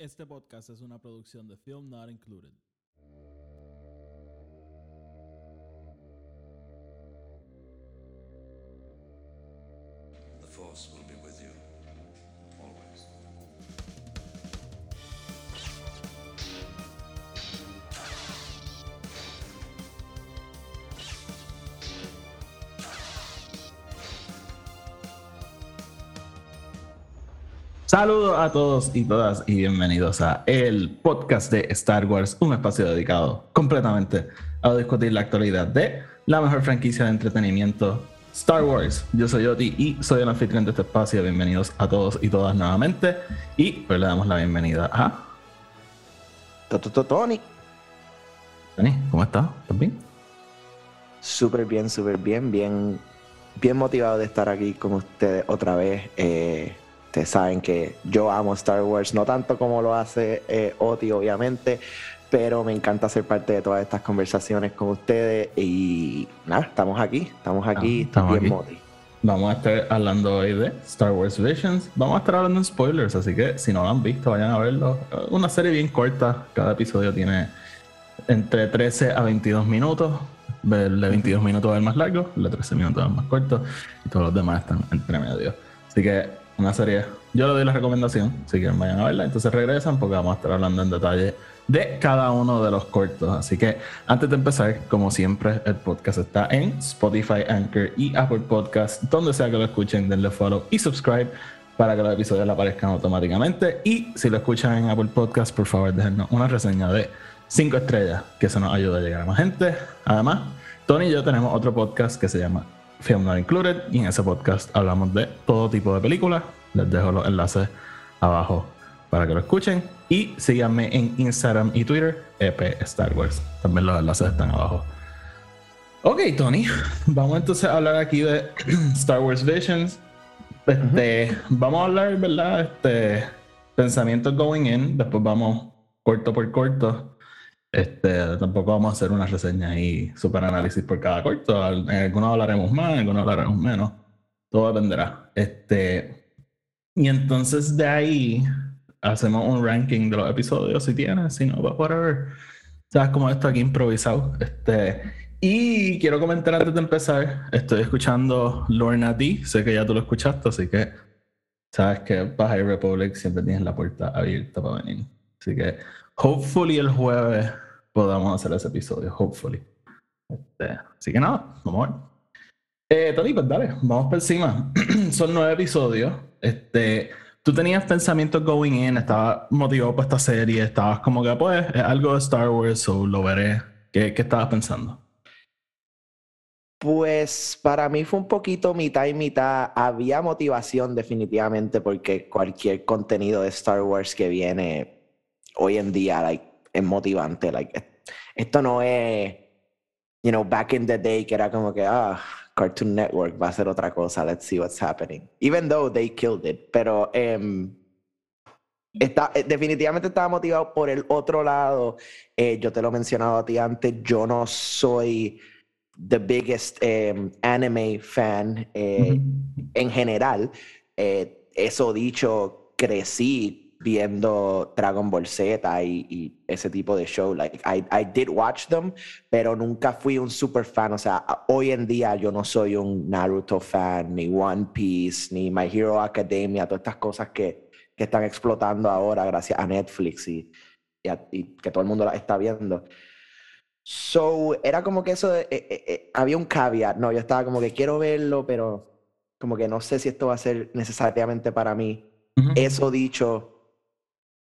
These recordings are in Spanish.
Este podcast es una producción de Film Not Included. Saludos a todos y todas y bienvenidos a el podcast de Star Wars, un espacio dedicado completamente a discutir la actualidad de la mejor franquicia de entretenimiento, Star Wars. Yo soy Oti y soy el anfitrión de este espacio. Bienvenidos a todos y todas nuevamente. Y pues le damos la bienvenida a Toto Tony. Dani. ¿Cómo estás? ¿Estás bien? Súper bien, súper bien, bien, bien motivado de estar aquí con ustedes otra vez. Eh, ustedes saben que yo amo Star Wars, no tanto como lo hace eh, Oti, obviamente, pero me encanta ser parte de todas estas conversaciones con ustedes y nada, estamos aquí, estamos aquí, Estamos bien moti. Vamos a estar hablando hoy de Star Wars Visions. Vamos a estar hablando en spoilers, así que si no lo han visto, vayan a verlo. Una serie bien corta. Cada episodio tiene entre 13 a 22 minutos. El de 22 minutos es el más largo, el de 13 minutos es el más corto. Y todos los demás están entre medio. Así que una serie. Yo le doy la recomendación, si quieren vayan a verla. Entonces regresan porque vamos a estar hablando en detalle de cada uno de los cortos. Así que antes de empezar, como siempre, el podcast está en Spotify, Anchor y Apple Podcast. Donde sea que lo escuchen, denle follow y subscribe para que los episodios le aparezcan automáticamente. Y si lo escuchan en Apple Podcast, por favor, déjenos una reseña de 5 estrellas, que eso nos ayuda a llegar a más gente. Además, Tony y yo tenemos otro podcast que se llama Film Not Included. Y en ese podcast hablamos de todo tipo de películas. Les dejo los enlaces abajo para que lo escuchen. Y síganme en Instagram y Twitter, EP Star Wars. También los enlaces están abajo. Ok, Tony, vamos entonces a hablar aquí de Star Wars Visions. Este, Vamos a hablar, ¿verdad? Este, pensamientos going in. Después vamos corto por corto. Este, tampoco vamos a hacer una reseña y super análisis por cada corto. En algunos hablaremos más, en algunos hablaremos menos. Todo dependerá. Este, y entonces de ahí hacemos un ranking de los episodios si tienes, si no, pues whatever. Sabes como esto aquí improvisado. Este, y quiero comentar antes de empezar, estoy escuchando Lorna D, sé que ya tú lo escuchaste, así que sabes que Baja Republic siempre tienes la puerta abierta para venir. Así que hopefully el jueves podamos hacer ese episodio, hopefully. Este, así que nada, vamos a ver. Eh, Tony, pues dale, vamos por encima. Son nueve episodios. Este, tú tenías pensamientos going in, estabas motivado por esta serie, estabas como que, pues, es algo de Star Wars, o lo veré. ¿Qué, qué estabas pensando? Pues para mí fue un poquito mitad y mitad. Había motivación definitivamente porque cualquier contenido de Star Wars que viene hoy en día like, es motivante. Like, es- esto no es, you know, back in the day que era como que, ah, Cartoon Network va a ser otra cosa, let's see what's happening. Even though they killed it. Pero em, está, eh, definitivamente estaba motivado por el otro lado. Eh, yo te lo he mencionado a ti antes, yo no soy the biggest em, anime fan eh, en general. Eh, eso dicho, crecí viendo Dragon Ball Z y, y ese tipo de show. Like, I, I did watch them, pero nunca fui un super fan. O sea, hoy en día yo no soy un Naruto fan, ni One Piece, ni My Hero Academia, todas estas cosas que, que están explotando ahora gracias a Netflix y, y a- y que todo el mundo las está viendo. So, era como que eso, de- eh, eh, eh, había un caveat, no, yo estaba como que quiero verlo, pero como que no sé si esto va a ser necesariamente para mí. Ujú. Eso dicho,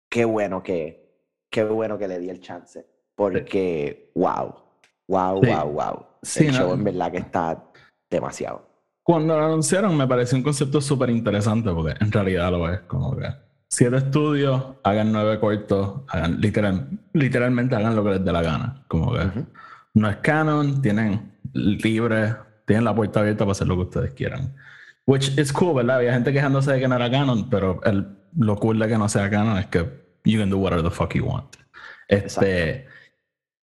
qué bueno que, qué bueno que le di el chance, porque wow, wow, Sí. wow, wow. Sí, el no- show en verdad que está demasiado. Cuando lo anunciaron me pareció un concepto súper interesante porque en realidad lo es como que siete estudios, hagan nueve cortos, hagan literal, literalmente hagan lo que les dé la gana. Como que Ujú. no es canon, tienen libre, tienen la puerta abierta para hacer lo que ustedes quieran. Which is cool, ¿verdad? Había gente quejándose de que no era canon, pero el, lo cool de que no sea canon es que you can do whatever the fuck you want. Este,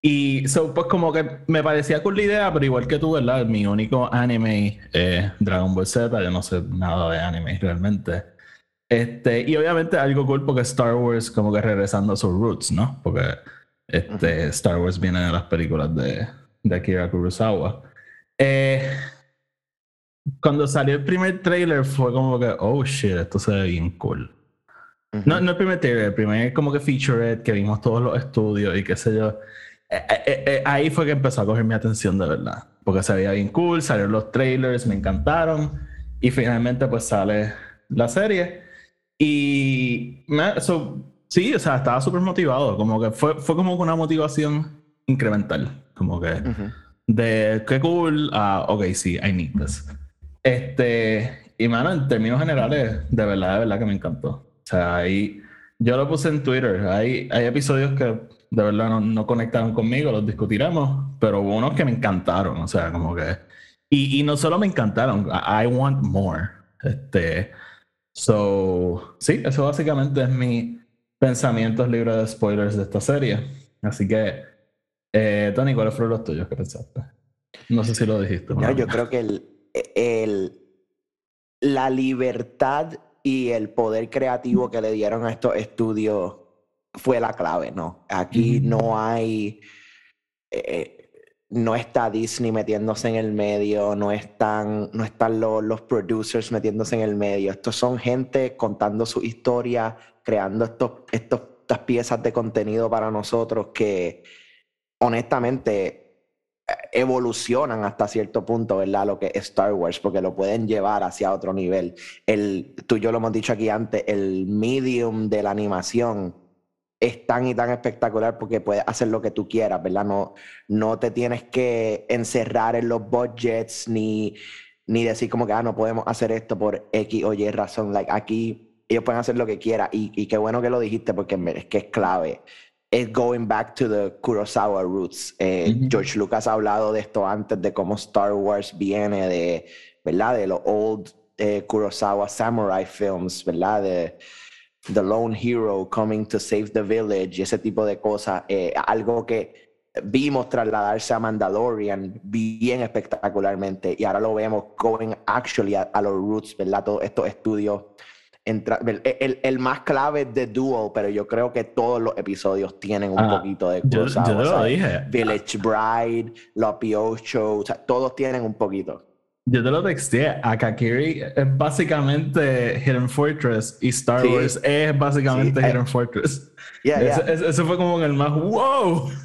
y so, pues como que me parecía cool la idea, pero igual que tú, ¿verdad? Mi único anime es Dragon Ball Z, yo no sé nada de anime realmente. Este, y obviamente algo cool porque Star Wars como que regresando a sus roots, ¿no? Porque este, Star Wars viene de las películas de, de Akira Kurosawa. Eh, cuando salió el primer trailer fue como que, oh shit, esto se ve bien cool. No, no el primer trailer, el primer como que featurette que vimos todos los estudios y qué sé yo. Eh, eh, eh, ahí fue que empezó a coger mi atención de verdad. Porque se veía bien cool, salieron los trailers, me encantaron. Y finalmente pues sale la serie. Y me, sí, o sea, estaba súper motivado. Como que fue, fue como una motivación incremental. Como que de qué cool a, ok, sí, I need this. Este, y mano, en términos generales, de verdad, de verdad que me encantó. O sea, ahí, yo lo puse en Twitter, hay, hay episodios que de verdad no, no conectaron conmigo, los discutiremos, pero hubo unos que me encantaron, o sea, como que... Y, y no solo me encantaron, I, want more. Este, so, sí, eso básicamente es mi pensamientos libres de spoilers de esta serie. Así que, eh, Tony, ¿cuáles fueron los tuyos que pensaste? No sé si lo dijiste. No, yo creo que el, el, la libertad y el poder creativo que le dieron a estos estudios fue la clave, ¿no? Aquí no hay, eh, no está Disney metiéndose en el medio, no están, no están los, los producers metiéndose en el medio. Estos son gente contando su historia, creando estos, estos, estas piezas de contenido para nosotros que honestamente evolucionan hasta cierto punto, ¿verdad? Lo que es Star Wars, porque lo pueden llevar hacia otro nivel. El, tú y yo lo hemos dicho aquí antes, el medium de la animación es tan y tan espectacular porque puedes hacer lo que tú quieras, ¿verdad? No, no te tienes que encerrar en los budgets ni, ni decir como que, ah, no podemos hacer esto por X o Y razón. Like, aquí ellos pueden hacer lo que quieran y, y qué bueno que lo dijiste porque es que es clave es going back to the Kurosawa roots. Eh, George Lucas ha hablado de esto antes, de cómo Star Wars viene de, ¿verdad? De los old eh, Kurosawa samurai films, ¿verdad? De The Lone Hero Coming to Save the Village y ese tipo de cosas. Eh, algo que vimos trasladarse a Mandalorian bien espectacularmente y ahora lo vemos going actually a, a los roots, ¿verdad? Todos estos estudios el, el, más clave de Duo, pero yo creo que todos los episodios tienen un ah, poquito de cosas. Yo, lo dije. Village Bride, Los Show, o sea, todos tienen un poquito. Yo te lo texté. Akakiri es básicamente Hidden Fortress y Star Wars es básicamente eh, Hidden Fortress. Eso fue como el más wow.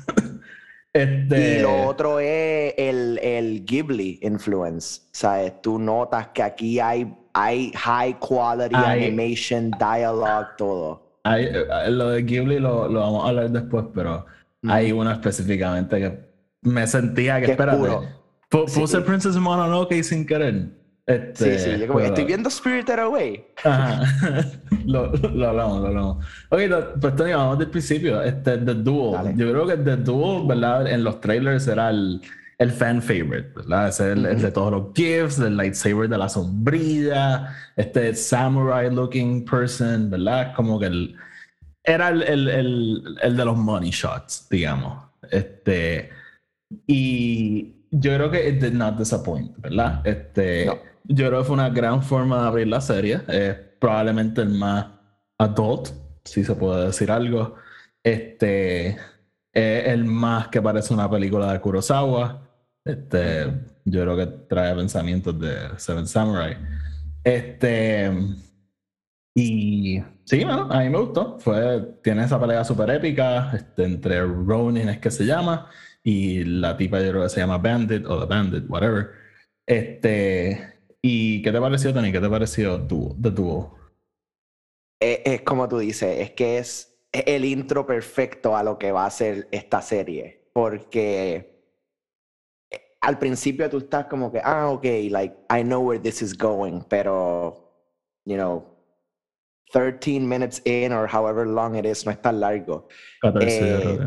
Este... Y lo otro es el, el Ghibli influence. ¿Sabes? Tú notas que aquí hay hay high quality animation, dialogue, todo. Hay, eh, lo de Ghibli lo, lo, vamos a hablar después, pero hay uno específicamente que me sentía que, espérate, puse Princess Mononoke sin querer. Este, sí, sí, yo como, estoy viendo Spirited Away. Ajá. lo, lo, hablamos, lo hablamos. Ok, pues Tony, vamos del principio. Este, The Duel. Yo creo que The Duel, ¿verdad? En los trailers era el el fan favorite, ¿verdad? Es el, de todos los gifts, el lightsaber de la sombrilla, este samurai looking person, ¿verdad? Como que el, era el, el, el, de los money shots, digamos. Este, y yo creo que it did not disappoint, ¿verdad? Este, Yo creo que fue una gran forma de abrir la serie. Es probablemente el más adult, si se puede decir algo. Este, el más que parece una película de Kurosawa. Este, yo creo que trae pensamientos de Seven Samurai. Este. Y sí, bueno, a mí me gustó. Fue, tiene esa pelea súper épica este, entre Ronin, es que se llama, y la tipa yo creo que se llama Bandit o The Bandit, whatever. Este. ¿Y qué te pareció, Tony? ¿Qué te pareció The Duel? Es, es, como tú dices, es que es el intro perfecto a lo que va a ser esta serie. Porque al principio tú estás como que, ah, ok, like, I know where this is going, pero, you know, 13 minutes in or however long it is, no es tan largo. Eh,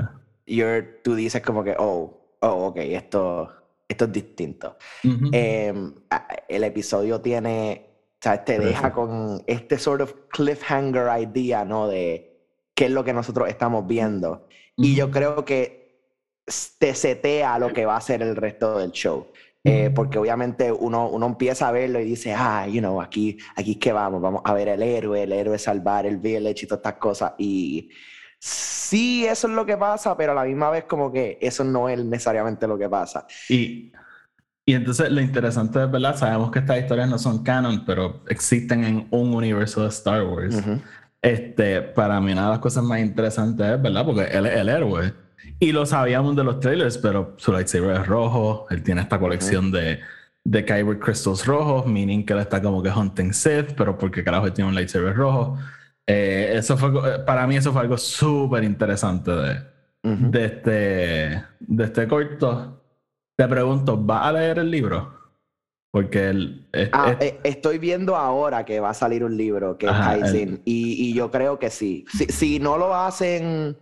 you're, tú dices como que, oh, oh, ok, esto, esto es distinto. Em, el episodio tiene, o sea, te deja con este sort of cliffhanger idea, ¿no? De qué es lo que nosotros estamos viendo. Y yo creo que te setea lo que va a ser el resto del show. eh, porque obviamente uno, uno empieza a verlo y dice, ah, you know, aquí, aquí es que vamos, vamos a ver el héroe, el héroe salvar el village y todas estas cosas. Y sí, eso es lo que pasa, pero a la misma vez como que eso no es necesariamente lo que pasa. Y, y entonces lo interesante es, ¿verdad? Sabemos que estas historias no son canon, pero existen en un universo de Star Wars. Este, para mí una de las cosas más interesantes es, ¿verdad? Porque él es el héroe. Y lo sabíamos de los trailers, pero su lightsaber es rojo. Él tiene esta colección de, de Kyber Crystals rojos, meaning que él está como que hunting Sith, pero porque carajo él tiene un lightsaber rojo. Eh, eso fue, para mí eso fue algo súper interesante de, de, este, de este corto. Te pregunto, ¿vas a leer el libro? Porque el, ah, eh, estoy viendo ahora que va a salir un libro que es Kaizen y, y, yo creo que sí. Si, si, no lo hacen,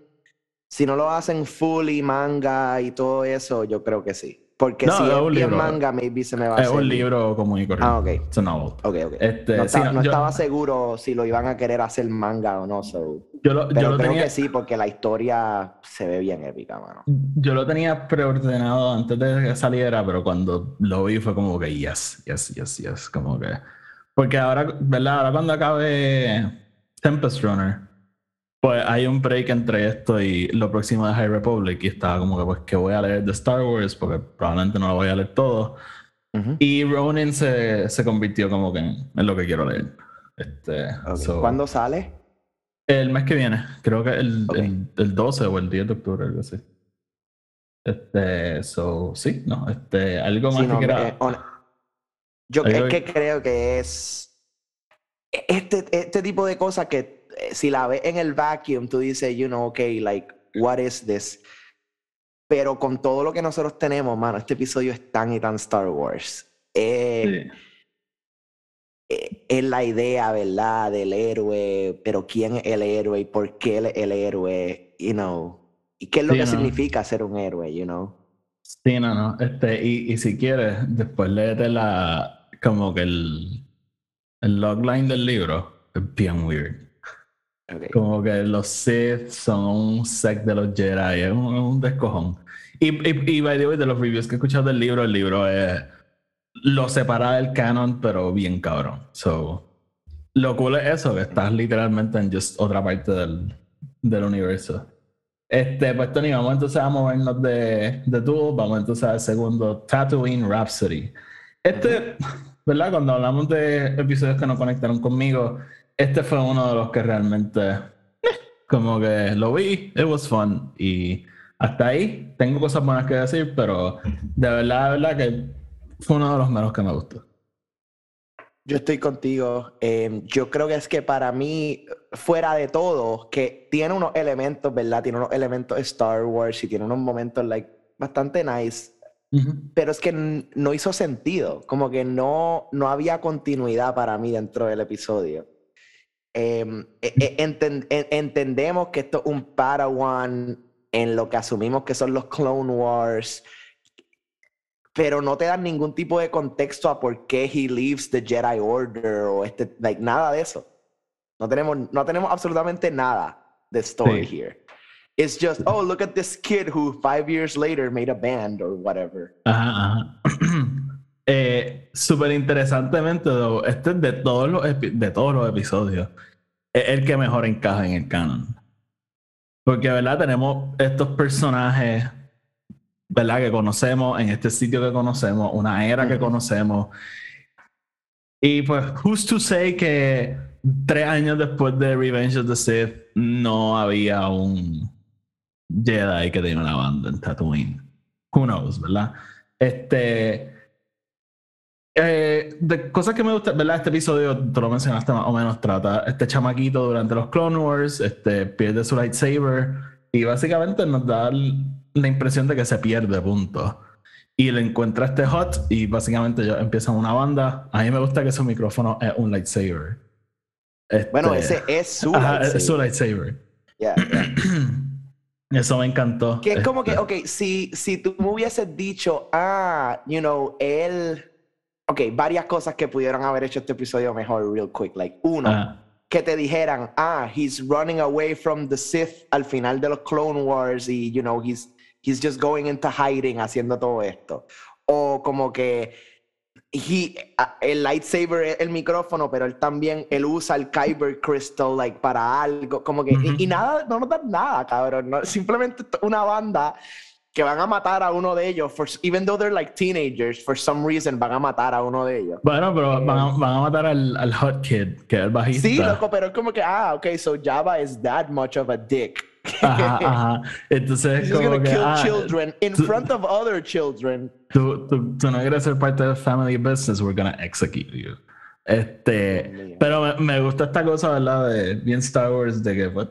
si no lo hacen full y manga y todo eso, yo creo que sí. Porque si es, bien manga, maybe se me va a Es un libro común y corriente. Ah, ok. It's a novel. Ok, ok. Este, no, estaba seguro si lo iban a querer hacer manga o no. So. Yo lo, Pero yo lo creo tenía, que sí, porque la historia se ve bien épica, mano. Yo lo tenía preordenado antes de que saliera, pero cuando lo vi fue como que yes, yes, yes, yes. Como que. Porque ahora, ¿verdad? Ahora cuando acabe Tempest Runner pues hay un break entre esto y lo próximo de High Republic y estaba como que pues que voy a leer de Star Wars porque probablemente no lo voy a leer todo. Y Ronin se, se, convirtió como que en, lo que quiero leer. Este, ¿Cuándo sale? El mes que viene, creo que el, el, 12 o el 10 de octubre, algo así. Este, so, sí, no, este, algo más que quiera... Yo es que creo que es este, este tipo de cosas que eh, si la ves en el vacuum, tú dices, you know, okay, like, what is this? Pero con todo lo que nosotros tenemos, mano, este episodio es tan y tan Star Wars. Eh, eh, es la idea, ¿verdad? Del héroe, pero quién es el héroe y por qué el, el héroe, you know. ¿Y qué es lo que significa ser un héroe, you know? Sí, no, no. Este, y, y si quieres, después léete la, como que el, el logline del libro. Es bien weird. Como que los Sith son un sect de los Jedi, es un, descojón. Y, y, by the way, de los reviews que he escuchado del libro, el libro es lo separa del canon, pero bien cabrón. So, lo cool es eso, que estás literalmente en just otra parte del, del universo. Este, pues Tony, vamos entonces a movernos de, de tú, vamos entonces al segundo Tatooine Rhapsody. Este, ¿verdad? Cuando hablamos de episodios que no conectaron conmigo, este fue uno de los que realmente como que lo vi, it was fun y hasta ahí tengo cosas buenas que decir, pero de verdad, de verdad que fue uno de los menos que me gustó. Yo estoy contigo. Em, yo creo que es que para mí, fuera de todo, que tiene unos elementos, ¿verdad? Tiene unos elementos Star Wars y tiene unos momentos like, bastante nice. Pero es que no hizo sentido. Como que no, no había continuidad para mí dentro del episodio. Em, e, e, entendemos que esto es un Padawan en lo que asumimos que son los Clone Wars, pero no te dan ningún tipo de contexto a por qué he leaves the Jedi Order o este, like, nada de eso. No tenemos, no tenemos absolutamente nada de story here. It's just, oh, look at this kid who five years later made a band or whatever. Ajá, eh, Súper interesantemente, este es de todos los, de todos los episodios es el que mejor encaja en el canon. Porque, ¿verdad? Tenemos estos personajes, ¿verdad? Que conocemos, en este sitio que conocemos, una era que conocemos. Y pues, who's to say que tres años después de Revenge of the Sith no había un Jedi que tenía una banda en Tatooine? Who knows, ¿verdad? Este eh, de cosas que me gustan, ¿verdad? Este episodio, tú lo mencionaste más o menos, trata este chamaquito durante los Clone Wars, este, pierde su lightsaber y básicamente nos da la impresión de que se pierde, punto. Y le encuentra este hot y básicamente ya empiezan una banda. A mí me gusta que su micrófono es un lightsaber. bueno, este, ese es su lightsaber. Es su lightsaber. Eso me encantó. Que es como que, este. ok, si, si tú me hubieses dicho, ah, you know, él ok, varias cosas que pudieron haber hecho este episodio mejor, real quick. Like, uno, ah. que te dijeran, ah, he's running away from the Sith al final de los Clone Wars y, you know, he's, he's just going into hiding haciendo todo esto. o como que he- el lightsaber es el micrófono, pero él también él usa el Kyber Crystal like para algo, como que y- y, nada, no nos dan nada, cabrón, no, simplemente una banda que van a matar a uno de ellos, for, even though they're like teenagers, for some reason van a matar a uno de ellos. Bueno, pero van a, van a matar al, al Hot Kid, que es el bajista. Sí, loco, pero es como que, ah, ok, so Java is that much of a dick. Ajá, ajá. Entonces, He's just como gonna que, kill ah, children in tú- front of other children. tú, tú, tú no quieres ser parte del family business, we're gonna execute you. Este, pero me, me gusta esta cosa, ¿verdad? De bien Star Wars, de que pues,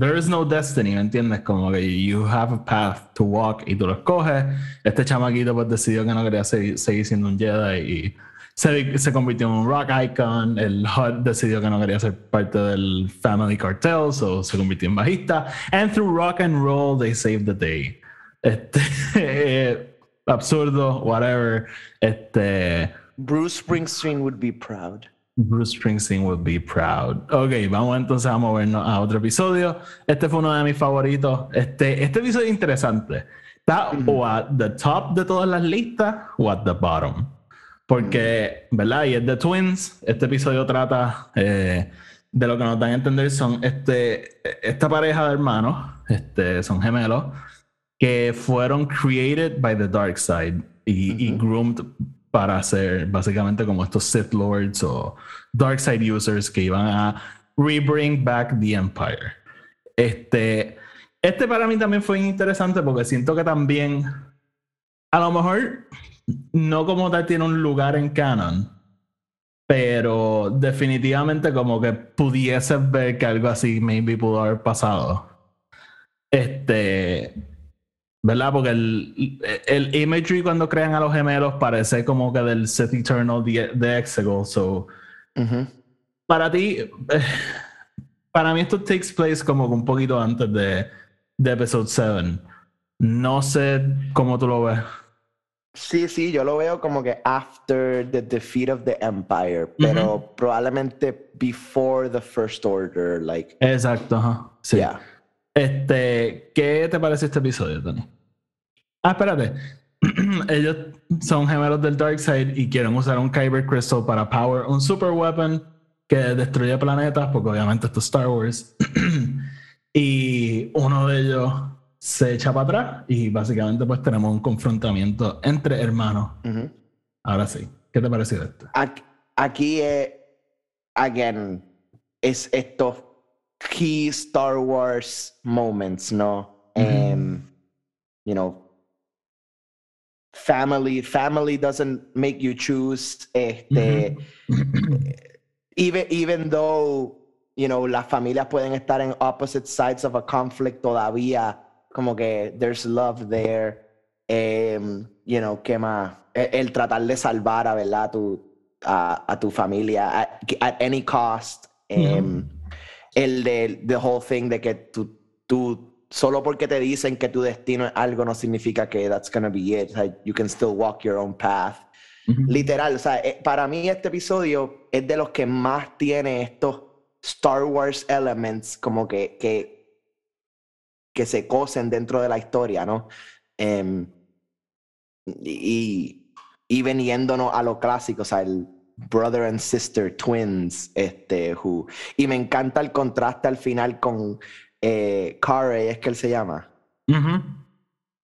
there is no destiny, ¿me entiendes? Como que you have a path to walk y tú lo escoges. Este chamaquito pues decidió que no quería seguir, seguir siendo un Jedi y se, se convirtió en un rock icon. El HUD decidió que no quería ser parte del family cartel, so se convirtió en bajista. And through rock and roll, they saved the day. Este, eh, absurdo, whatever. Este, Bruce Springsteen would be proud. Bruce Springsteen would be proud. Ok, vamos entonces a movernos a otro episodio. Este fue uno de mis favoritos. Este, este episodio es interesante. Está o at the top de todas las listas o at the bottom. Porque, ¿verdad? Y es de Twins. Este episodio trata eh, de lo que nos dan a entender son este, esta pareja de hermanos, este, son gemelos, que fueron created by the dark side y, y groomed para ser básicamente como estos Sith Lords o dark side users que iban a rebring back the Empire. Este, este para mí también fue interesante porque siento que también, a lo mejor, no como tal tiene un lugar en canon, pero definitivamente como que pudieses ver que algo así maybe pudo haber pasado. Este, ¿verdad? Porque el, el imagery cuando crean a los gemelos parece como que del Sith Eternal de, de Exegol. So, Ujú. para ti, para mí esto takes place como que un poquito antes de, de Episode 7. No sé cómo tú lo ves. Sí, sí, yo lo veo como que after the defeat of the Empire, pero probablemente before the First Order, like, Exacto, ajá. Sí. yeah. Este, ¿qué te parece este episodio, Tony? Ah, espérate. Ellos son gemelos del Darkseid y quieren usar un Kyber Crystal para power un super weapon que destruye planetas, porque obviamente esto es Star Wars. y uno de ellos se echa para atrás y básicamente pues tenemos un confrontamiento entre hermanos. Ahora sí, ¿qué te pareció esto? Aquí, aquí es, again, es estos key Star Wars moments, ¿no? Em, you know, family, family doesn't make you choose, este, mm-hmm. even, even though, you know, las familias pueden estar en opposite sides of a conflict todavía, como que there's love there, em, you know, ¿qué más? El, el tratar de salvar a, ¿verdad? Tu, a, a tu familia at, at any cost. em, mm-hmm. El de the whole thing de que tú, tú, solo porque te dicen que tu destino es algo no significa que that's gonna be it. Like, you can still walk your own path. Literal, o sea, eh, para mí este episodio es de los que más tiene estos Star Wars elements como que, que, que se cosen dentro de la historia, ¿no? Em, y, y veniéndonos a lo clásico, o sea, el brother and sister twins, este, who, y me encanta el contraste al final con eh, Carey, es que él se llama. Ujú.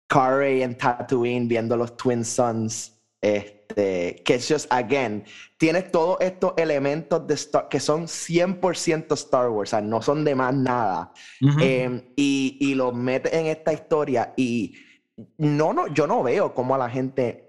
Carey en Tatooine viendo los Twin Sons. Este, que es just, again, tienes todos estos elementos de Star, que son 100% Star Wars, o sea, no son de más nada. Em, y, y los metes en esta historia y no, no, yo no veo cómo a la gente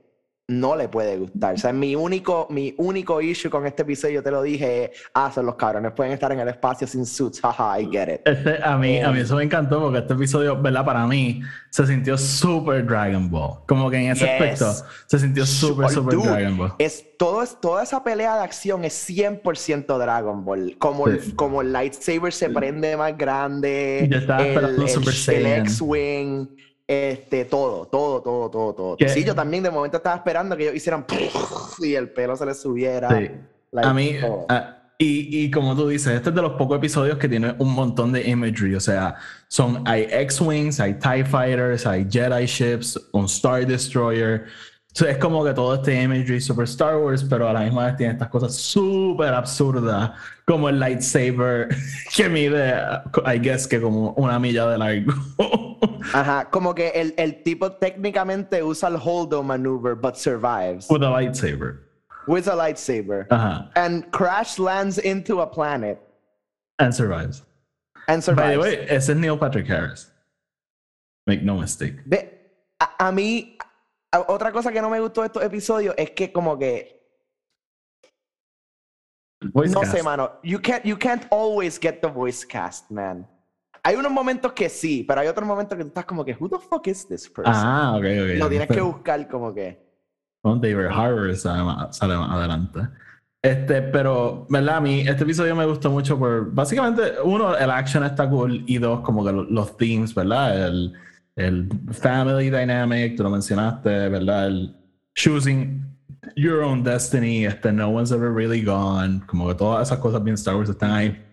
no le puede gustar. O sea, mi único, mi único issue con este episodio, te lo dije, ah, son los cabrones, pueden estar en el espacio sin suits, haha, I get it. Este, a, mí, a mí Eh. eso me encantó porque este episodio, ¿verdad? Para mí se sintió súper Dragon Ball. Como que en ese Yes. aspecto se sintió súper, súper Dragon Ball. Es, todo, es, toda esa pelea de acción es 100% Dragon Ball. Como, Sí. el, como el lightsaber se prende más grande, Yo estaba el, el Saiyan. X-Wing, este, todo, todo, todo, todo, todo. Que- Sí, yo también de momento estaba esperando que ellos hicieran y el pelo se les subiera. Sí. like, A mí, ah, y, y como tú dices, este es de los pocos episodios que tiene un montón de imagery. O sea, son, hay X-Wings, hay TIE Fighters, hay Jedi Ships, un Star Destroyer. So, es como que todo este imagery super Star Wars, pero a la misma vez tiene estas cosas súper absurdas, como el lightsaber que mide, I guess que como una milla de largo. Ajá, como que el, el tipo técnicamente usa el holdo maneuver, but survives. With a lightsaber. With a lightsaber. Ajá. And crash lands into a planet And survives. and By the survives. way, ese es Neil Patrick Harris. Make no mistake. Ve, a, a mí, a- otra cosa que no me gustó de estos episodios es que como que, Voice no cast. sé, mano, you can't, you can't always get the voice cast, man. Hay unos momentos que sí, pero hay otros momentos que tú estás como que, who the fuck is this person? Ah, ok, ok. Lo tienes que buscar como que... Con David Harbour sale más, sale más adelante. Este, pero, ¿verdad? A mí este episodio me gustó mucho por, básicamente, uno, el action está cool y dos, como que lo- los themes, ¿verdad? El, el family dynamic, tú lo mencionaste, ¿verdad? El choosing your own destiny, este, no one's ever really gone, como que todas esas cosas bien Star Wars están ahí.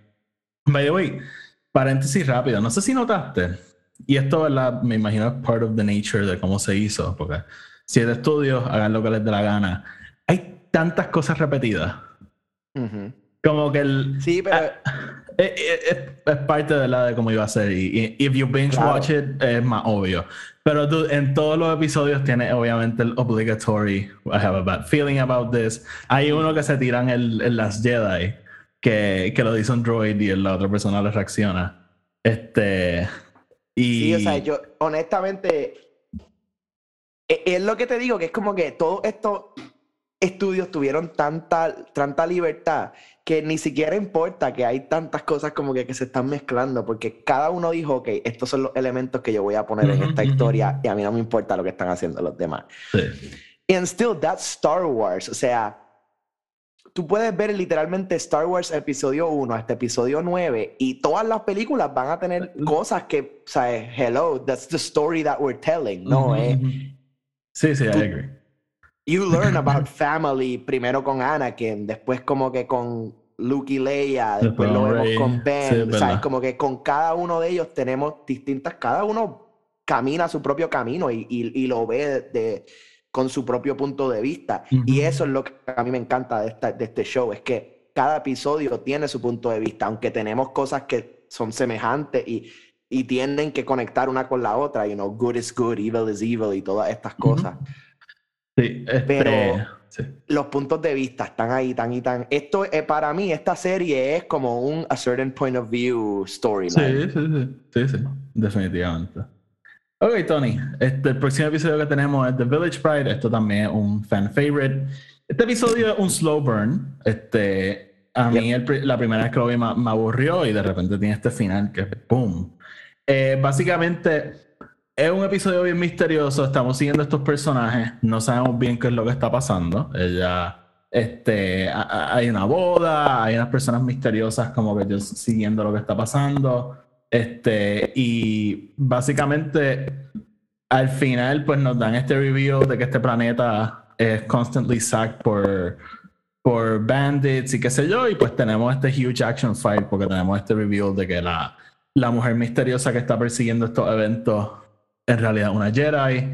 By the way, paréntesis rápido, no sé si notaste, y esto, ¿verdad? Me imagino es part of the nature de cómo se hizo, porque si es de estudios, hagan lo que les dé la gana. Hay tantas cosas repetidas. Ujú. Como que el. Sí, pero... Es, es- es parte de la de cómo iba a ser. Y, y if you binge Claro. watch it, es más obvio. Pero tú, en todos los episodios tiene obviamente el obligatory. I have a bad feeling about this. Hay uno que se tiran en, en las Jedi, que, que lo dice un droid y la otra persona le reacciona. Este. Y. Sí, o sea, yo honestamente, e- es lo que te digo, que es como que todos estos estudios tuvieron tanta, tanta libertad que ni siquiera importa que hay tantas cosas como que, que se están mezclando, porque cada uno dijo, ok, estos son los elementos que yo voy a poner en esta historia y a mí no me importa lo que están haciendo los demás. Sí. And still, that's Star Wars. O sea, tú puedes ver literalmente Star Wars episodio 1 hasta episodio 9 y todas las películas van a tener cosas que, sea, hello, that's the story that we're telling. No, eh. Sí, sí, I agree. You learn about family primero con Anakin, después como que con Luke y Leia, después lo vemos Rey. con Ben. es o sea, verdad. es como que con cada uno de ellos tenemos distintas, cada uno camina su propio camino y, y- y lo ve de, con su propio punto de vista. Y eso es lo que a mí me encanta de, esta, de este show, es que cada episodio tiene su punto de vista, aunque tenemos cosas que son semejantes y, y tienen que conectar una con la otra, you know, good is good, evil is evil y todas estas cosas Sí, este, Pero- sí. los puntos de vista están ahí tan y tan. Esto eh, para mí, esta serie es como un a certain point of view storyline. Sí, sí, sí, sí, sí, definitivamente. Ok, Tony, este, el próximo episodio que tenemos es The Village Pride. Esto también es un fan favorite. Este episodio es un slow burn. Este, a mí el pri- la primera vez que lo vi me, me aburrió y de repente tiene este final que es ¡boom! Eh, básicamente es un episodio bien misterioso. Estamos siguiendo estos personajes. No sabemos bien qué es lo que está pasando. Ella, este, a- a- hay una boda, hay unas personas misteriosas como que ellos siguiendo lo que está pasando. Este, y básicamente al final, pues nos dan este reveal de que este planeta es constantly sacked por, por bandits y qué sé yo. Y pues tenemos este huge action fight porque tenemos este reveal de que la, la mujer misteriosa que está persiguiendo estos eventos en realidad es una Jedi.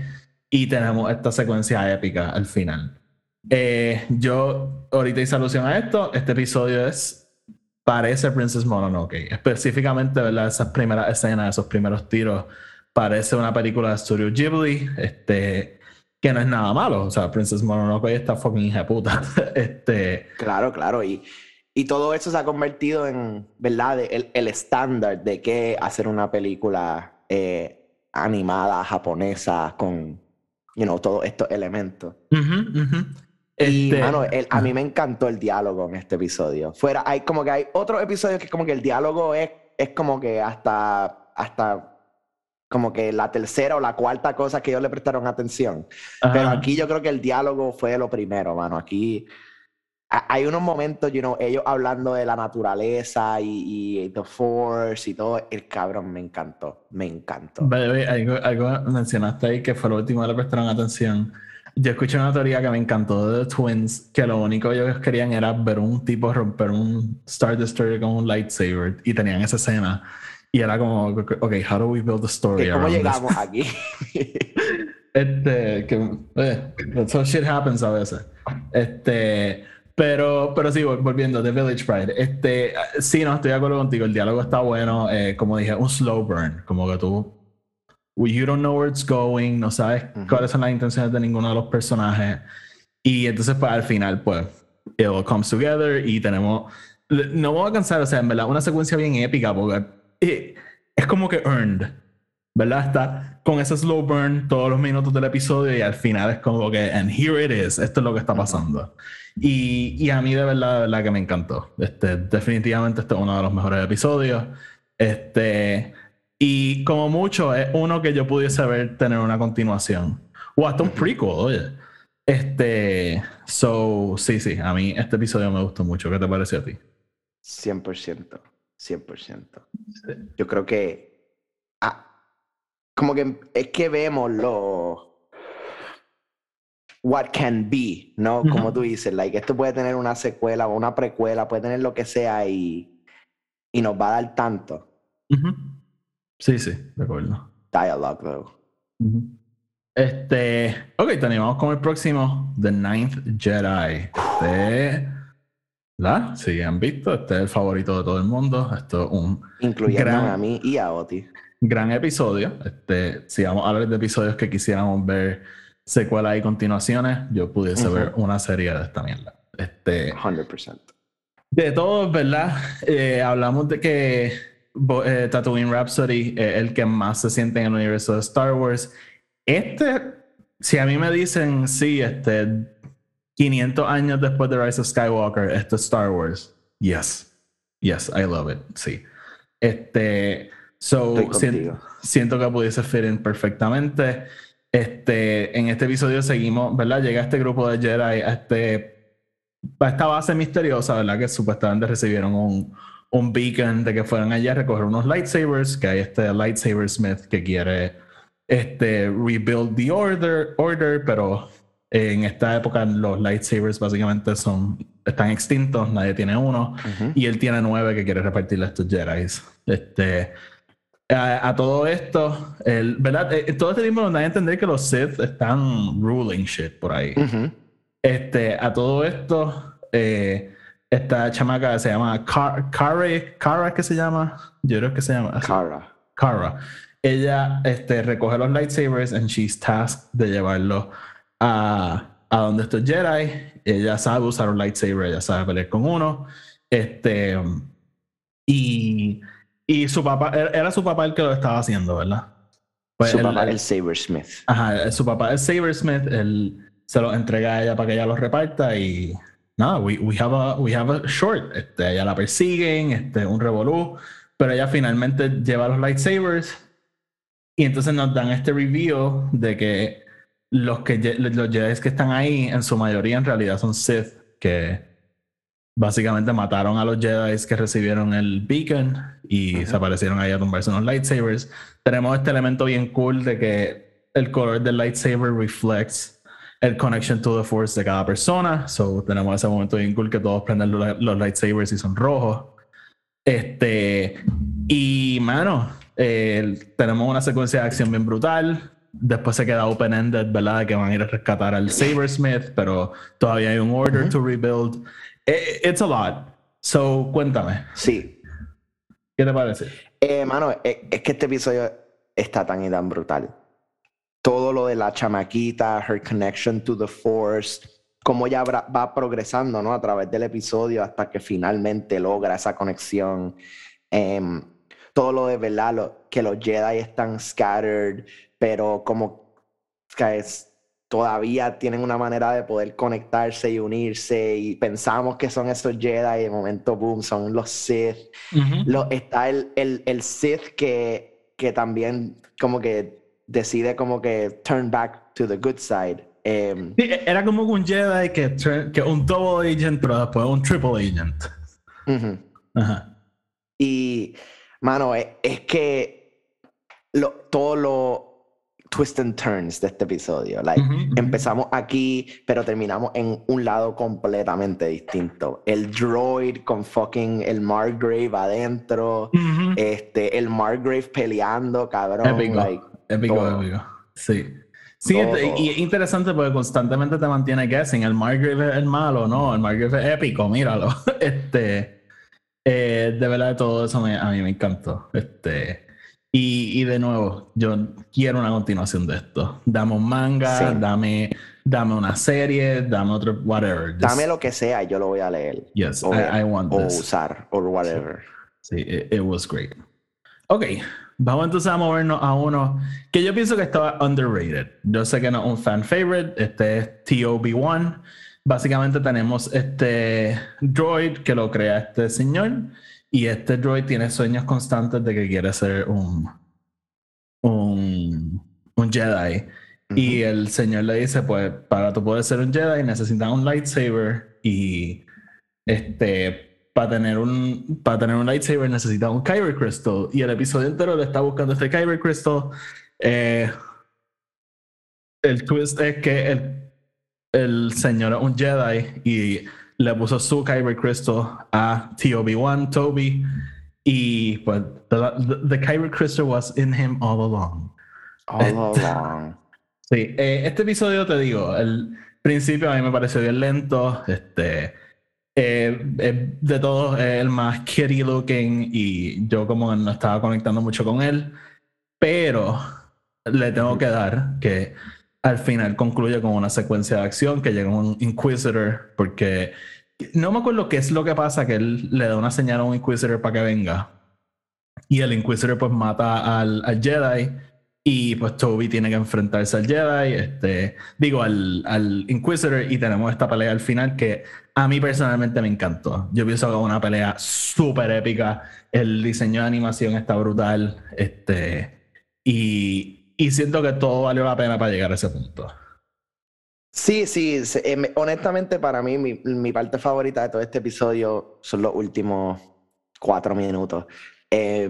Y tenemos esta secuencia épica al final. Eh, yo ahorita hice alusión a esto. Este episodio es. Parece Princess Mononoke. Específicamente, ¿verdad? Esas primeras escenas, esos primeros tiros. Parece una película de Studio Ghibli. Este. Que no es nada malo. O sea, Princess Mononoke está fucking hija puta. Este. Claro, claro. Y, y todo eso se ha convertido en, ¿verdad? El, el estándar de qué hacer una película eh, animada, japonesa, con, you know, todos estos elementos. Ujú, ujú. Y, Este- mano, el- a mí me encantó el diálogo en este episodio. Fuera, hay como que hay otros episodios que como que el diálogo es, es como que hasta, hasta como que la tercera o la cuarta cosa que ellos le prestaron atención. Pero Ajá. aquí yo creo que el diálogo fue lo primero, mano. Aquí ha- hay unos momentos, you know, ellos hablando de la naturaleza y, y The Force y todo. El cabrón me encantó, me encantó. Way, algo, algo mencionaste ahí que fue lo último que le prestaron atención. Yo escuché una teoría que me encantó de The Twins, que lo único que ellos querían era ver un tipo romper un Star Destroyer con un lightsaber y tenían esa escena. Y era como, ok, how do we build a story ¿Cómo around this? llegamos aquí? Este, que, eh, so shit happens a veces. Este, pero, pero sí, vol- volviendo, The Village Pride. Este, sí, no, estoy de acuerdo contigo. El diálogo está bueno. eh, como dije, un slow burn. Como que tú, you don't know where it's going, no sabes Ujú. cuáles son las intenciones de ninguno de los personajes. Y entonces, pues al final, pues, it all comes together y tenemos. No vamos a cansar, o sea, en verdad, una secuencia bien épica porque eh, es como que earned. ¿verdad? Está con ese slow burn todos los minutos del episodio y al final es como que, and here it is, esto es lo que está pasando. Y, y a mí de verdad, de verdad que me encantó. Este, definitivamente este es uno de los mejores episodios. Este, y como mucho es uno que yo pudiese ver tener una continuación. O hasta un prequel, oye. Este, so, sí, sí, a mí este episodio me gustó mucho. ¿Qué te pareció a ti? 100%. 100%. Yo creo que. ah, como que es que vemos lo. What can be, ¿no? Como tú dices, like, esto puede tener una secuela o una precuela, puede tener lo que sea y, y nos va a dar tanto. Ujú. Sí, sí, de acuerdo. Dialogue, though. Este, ok, te animamos con el próximo, The Ninth Jedi. Este, ¿la? Si han visto, este es el favorito de todo el mundo. Esto es un Incluyendo Gran- a mí y a Oti. gran episodio. Este, si vamos a hablar de episodios que quisiéramos ver secuelas y continuaciones, yo pudiese ver una serie de esta mierda. Este, 100%. de todos, ¿verdad? Eh, hablamos de que eh, Tatooine Rhapsody es el que más se siente en el universo de Star Wars. Este, si a mí me dicen, sí, este, 500 años después de Rise of Skywalker, esto es Star Wars. Yes. Yes, I love it. Sí. Este, so, siento que pudiese fit in perfectamente. Este, en este episodio seguimos, ¿verdad? Llega este grupo de Jedi a, este, a esta base misteriosa, ¿verdad? Que supuestamente recibieron un, un beacon de que fueran allá a recoger unos lightsabers, que hay este lightsaber smith que quiere este, rebuild the order, order, pero en esta época los lightsabers básicamente son, están extintos, nadie tiene uno. Ujú. Y él tiene nueve que quiere repartirle a estos Jedi. Este, a, a todo esto, el, ¿verdad? Eh, todo este tiempo nos da a entender que los Sith están ruling shit por ahí. Ujú. Este, a todo esto, eh, esta chamaca se llama Car Cara, Cara, que se llama, yo creo que se llama así. Kara. Kara. Ella este, recoge los lightsabers and she's tasked de llevarlos a, a donde estos Jedi. Ella sabe usar un lightsaber, ella sabe pelear con uno. Este, y, y su papá, era era su papá el que lo estaba haciendo, ¿verdad? Pues Su él- papá, el Sabersmith. Ajá, su papá es Sabersmith, él se los entrega a ella para que ella los reparta y nada, we, we, have, a, we have a short. Este, ella la persiguen, este, un revolú, pero ella finalmente lleva los lightsabers y entonces nos dan este review de que los, que los Jedi que están ahí en su mayoría en realidad son Sith que básicamente mataron a los Jedi que recibieron el beacon y se aparecieron ahí a tumbarse unos lightsabers. Tenemos este elemento bien cool de que el color del lightsaber reflects el connection to the force de cada persona. So tenemos ese momento bien cool que todos prenden los, los lightsabers y son rojos. Este, y mano, eh, tenemos una secuencia de acción bien brutal. Después se queda open-ended, ¿verdad? Que van a ir a rescatar al Sabersmith, pero todavía hay un order to rebuild. Eh, It's a lot. So, cuéntame, Sí. ¿qué te parece? Eh, mano, es, es que este episodio está tan y tan brutal. Todo lo de la chamaquita, her connection to the force, cómo ella va, progresando, ¿no? A través del episodio hasta que finalmente logra esa conexión. Em, todo lo de, ¿verdad? Lo- que los Jedi están scattered, pero como que es- todavía tienen una manera de poder conectarse y unirse y pensamos que son esos Jedi y de momento, boom, son los Sith. Lo, está el, el, el Sith que, que también como que decide como que turn back to the good side. Em, Sí, era como un Jedi que, que un double agent, pero después un triple agent. Ajá. Y, mano, es, es que lo, todo lo twist and turns de este episodio. Like, empezamos aquí, pero terminamos en un lado completamente distinto. El droid con fucking el Margrave adentro. Este, el Margrave peleando, cabrón. Like, Épico, todo. épico. Sí. Sí, este- y es interesante porque constantemente te mantiene guessing. El Margrave es el malo, no, el Margrave es épico, míralo. Este, eh, de verdad, todo eso me- a mí me encantó. Este, y, y de nuevo, yo quiero una continuación de esto. Dame un manga, Sí. dame, dame una serie, dame otro, whatever. Just- Dame lo que sea y yo lo voy a leer. Yes, o, I, I want o this. usar, o whatever. Sí, it, it was great. Ok, vamos entonces a movernos a uno que yo pienso que estaba underrated. Yo sé que no es un fan favorite, este es TOB1. Básicamente tenemos este droid que lo crea este señor y este droid tiene sueños constantes de que quiere ser un, un, un Jedi. Y el señor le dice, pues, para tú poder ser un Jedi necesitas un lightsaber y este, para tener un, para tener un lightsaber necesitas un Kyber Crystal. Y el episodio entero le está buscando este Kyber Crystal. Eh, el twist es que el, el señor es un Jedi y le puso su Kyber Crystal a TOB1, Toby. Y pues, the, the, the Kyber Crystal was in him all along. All along. Sí, eh, este episodio te digo, el principio a mí me pareció bien lento, este, eh, eh, de todos eh, el más kitty looking y yo como no estaba conectando mucho con él, pero le tengo que dar que al final concluye con una secuencia de acción que llega un Inquisitor porque no me acuerdo qué es lo que pasa que él le da una señal a un Inquisitor para que venga. Y el Inquisitor pues mata al, al Jedi y pues Toby tiene que enfrentarse al Jedi, este, digo, al, al Inquisitor y tenemos esta pelea al final que a mí personalmente me encantó. Yo pienso que es una pelea súper épica, el diseño de animación está brutal, este, y, y siento que todo valió la pena para llegar a ese punto. Sí, sí, eh, me- honestamente para mí mi, mi parte favorita de todo este episodio son los últimos cuatro minutos. Eh,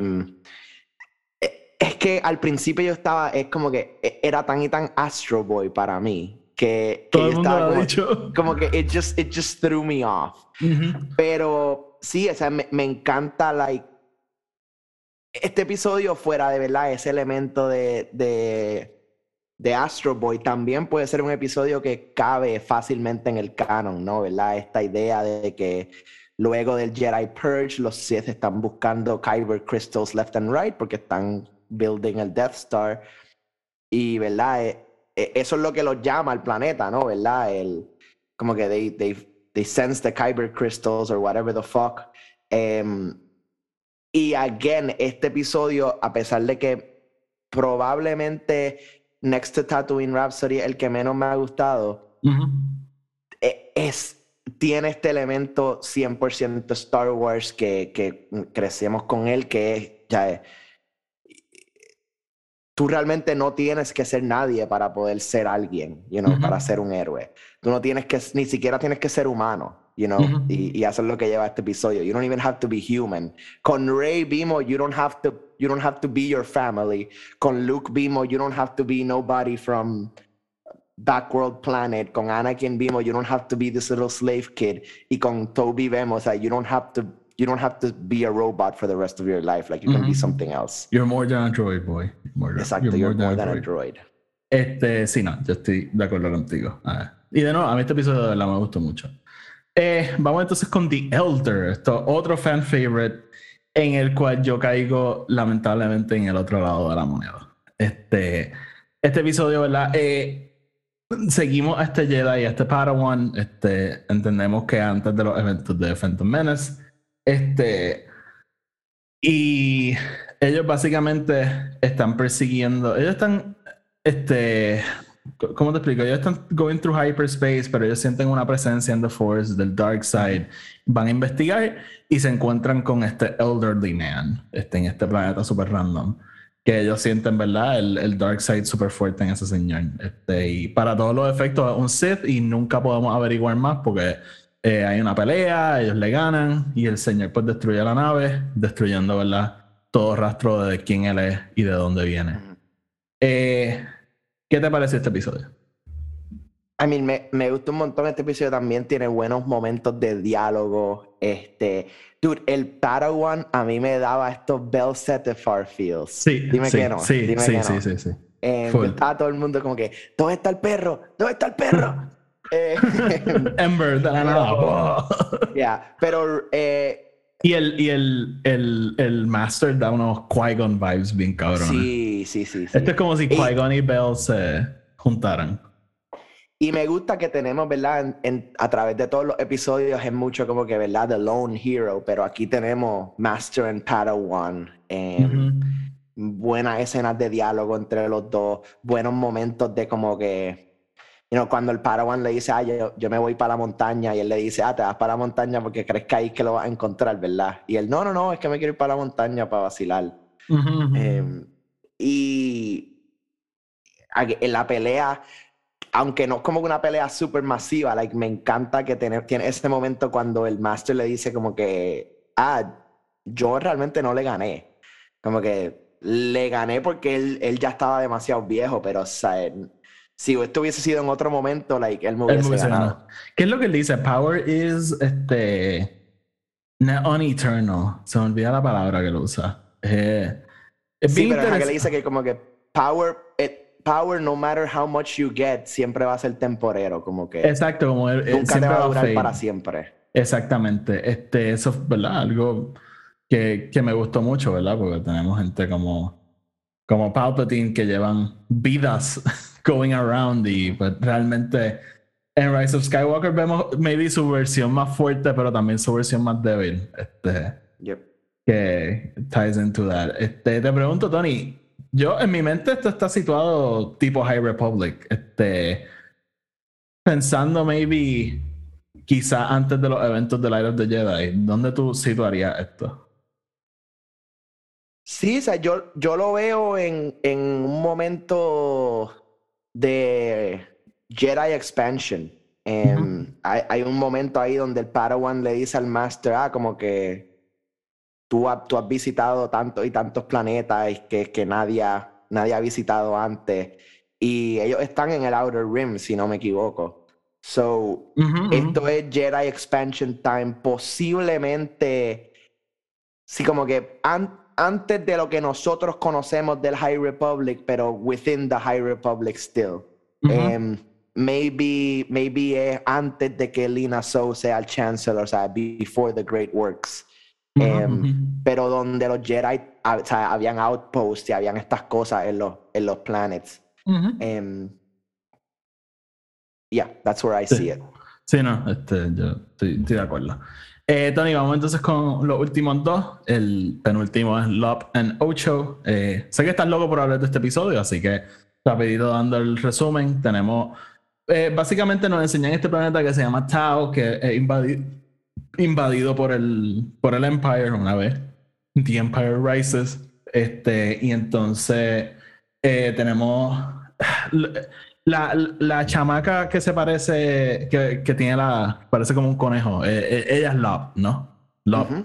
es que al principio yo estaba, es como que eh, era tan y tan Astro Boy para mí que, que Todo yo mundo estaba como, dicho. como que it just, it just threw me off. Pero sí, o sea, me, me encanta, like, este episodio fuera de verdad ese elemento de, de, de Astro Boy también puede ser un episodio que cabe fácilmente en el canon, ¿no? ¿Verdad? Esta idea de que luego del Jedi Purge, los Sith están buscando Kyber Crystals left and right porque están building el Death Star. Y, ¿verdad? Eh, eh, eso es lo que los llama al planeta, ¿no? ¿Verdad? El, como que they, they, they sense the Kyber crystals or whatever the fuck. Em, y again, este episodio, a pesar de que probablemente Next to Tatooine Rhapsody el que menos me ha gustado, e- es, tiene este elemento 100% Star Wars que, que crecemos con él, que es, ya es, tú realmente no tienes que ser nadie para poder ser alguien, you know, para ser un héroe. Tú no tienes que, ni siquiera tienes que ser humano, you know, y, y eso es lo que lleva este episodio. You don't even have to be human. Con Rey vimos, you don't have to, you don't have to be your family. Con Luke vimos, you don't have to be nobody from Backworld Planet. Con Anakin vimos, you don't have to be this little slave kid. Y con Toby vemos, that you don't have to, you don't have to be a robot for the rest of your life. Like you can be Ujú. something else. You're more than a droid, boy. More than- Exacto, you're more than a droid. Este, sí, no, yo estoy de acuerdo contigo. Y de nuevo, a mí este episodio verdad me gustó mucho. Eh, vamos entonces con The Elder, esto, otro fan favorite en el cual yo caigo lamentablemente en el otro lado de la moneda. Este, este episodio, ¿verdad? Eh, seguimos a este Jedi y a este Padawan. Este, entendemos que antes de los eventos de Phantom Menace, este, y ellos básicamente están persiguiendo, ellos están, este, ¿cómo te explico? Ellos están going through hyperspace, pero ellos sienten una presencia en The Force del Dark Side. Van a investigar y se encuentran con este elderly man, este, en este planeta super random. Que ellos sienten, ¿verdad? El, el Dark Side súper fuerte en ese señor. Este, y para todos los efectos un Sith y nunca podemos averiguar más porque eh, hay una pelea, ellos le ganan y el señor pues destruye la nave, destruyendo, ¿verdad? Todo rastro de quién él es y de dónde viene. Eh, ¿Qué te parece este episodio? I mean, me, me gustó un montón este episodio. También tiene buenos momentos de diálogo. Este, dude, el Padawan a mí me daba estos Bell Setefar feels. Sí, Dime sí, que no. Sí, dime sí, que sí, no. sí, sí. Eh, Full. estaba todo el mundo como que, ¿dónde está el perro? ¿Dónde está el perro? Eh, Ember de la nada. ya, pero eh, Y el, y el, el, el Master da unos Qui-Gon vibes bien cabrones. sí, sí, sí. sí. Esto es como si Y- Qui-Gon y Bell se juntaran. Y me gusta que tenemos, ¿verdad? En- en- a través de todos los episodios es mucho como que, ¿verdad? The Lone Hero, pero aquí tenemos Master and Padawan. eh, Ujú. Buenas escenas de diálogo entre los dos, buenos momentos de como que, you know, cuando el Padawan le dice, ah, yo, yo me voy para la montaña, y él le dice, ah, te vas para la montaña porque crees que ahí es que lo vas a encontrar, ¿verdad? Y él, no, no, no, es que me quiero ir para la montaña para vacilar. Ujú, ujú. Eh, y en la pelea, aunque no es como una pelea súper masiva, like, me encanta que tiene, tiene ese momento cuando el Master le dice como que, ah, yo realmente no le gané. Como que le gané porque él, él ya estaba demasiado viejo, pero o sea, si esto hubiese sido en otro momento, like, él me Él hubiese hubiese ganado. ganado. ¿Qué es lo que él dice? Power is este. No uneternal. Se me olvida la palabra que lo usa. Eh, es Sí, pero es que le dice que como que power, it- power, no matter how much you get, siempre va a ser temporero, como que Exacto, como él, él nunca te va a durar para siempre. Exactamente. Este, eso es verdad, algo que, que me gustó mucho, ¿verdad? Porque tenemos gente como, como Palpatine que llevan vidas going around y pues realmente en Rise of Skywalker vemos maybe su versión más fuerte, pero también su versión más débil. Este, Yep. que ties into that. Este, te pregunto, Tony, yo en mi mente esto está situado tipo High Republic. Este, pensando maybe quizá antes de los eventos de Light of the Jedi, ¿dónde tú situarías esto? Sí, o sea, yo, yo lo veo en, en un momento de Jedi Expansion. Em, hay, hay un momento ahí donde el Padawan le dice al Master, ah, como que tú, ha- tú has visitado tantos y tantos planetas que, que nadie, ha- nadie ha visitado antes. Y ellos están en el Outer Rim, si no me equivoco. So, esto es Jedi Expansion Time. Posiblemente, sí, como que an- antes de lo que nosotros conocemos del High Republic, pero within the High Republic still. Em, maybe, maybe es antes de que Lina Soul sea el Chancellor, o sea, before the Great Works. Em. Pero donde los Jedi, o sea, habían outposts y habían estas cosas en los, en los planets. Em, yeah, that's where I Sí. see it. Sí, no, este, yo estoy, estoy de acuerdo. Eh, Tony, vamos entonces con los últimos dos. El penúltimo es Lop and Ocho. Eh, sé que estás loco por hablar de este episodio, así que rapidito dando el resumen. Tenemos, eh, básicamente nos enseñan este planeta que se llama Tao, que es invadi- invadido por el, por el Empire una vez. The Empire Rises. Este, y entonces eh, tenemos la, la chamaca que se parece, que, que tiene la, parece como un conejo, eh, eh, ella es Lop, ¿no? Lop. Ujú.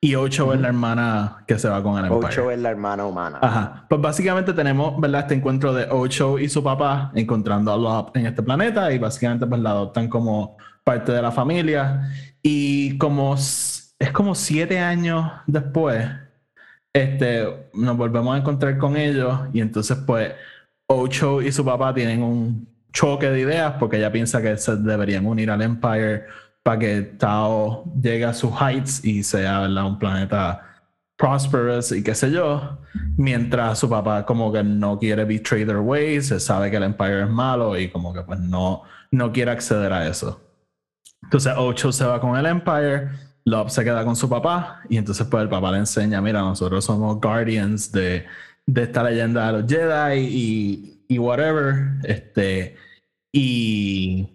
Y Ocho es la hermana que se va con el Empire. Ocho es la hermana humana. Ajá. Pues básicamente tenemos, ¿verdad? Este encuentro de Ocho y su papá encontrando a Lop en este planeta y básicamente pues la adoptan como parte de la familia. Y como es como siete años después, este, nos volvemos a encontrar con ellos y entonces pues Ocho y su papá tienen un choque de ideas porque ella piensa que se deberían unir al Empire para que Tao llegue a sus heights y sea ¿verdad? un planeta prosperous y qué sé yo, mientras su papá como que no quiere betray their ways, se sabe que el Empire es malo y como que pues no, no quiere acceder a eso. Entonces Ocho se va con el Empire, Love se queda con su papá y entonces pues el papá le enseña, mira, nosotros somos guardians de, de esta leyenda de los Jedi y, y whatever, este, y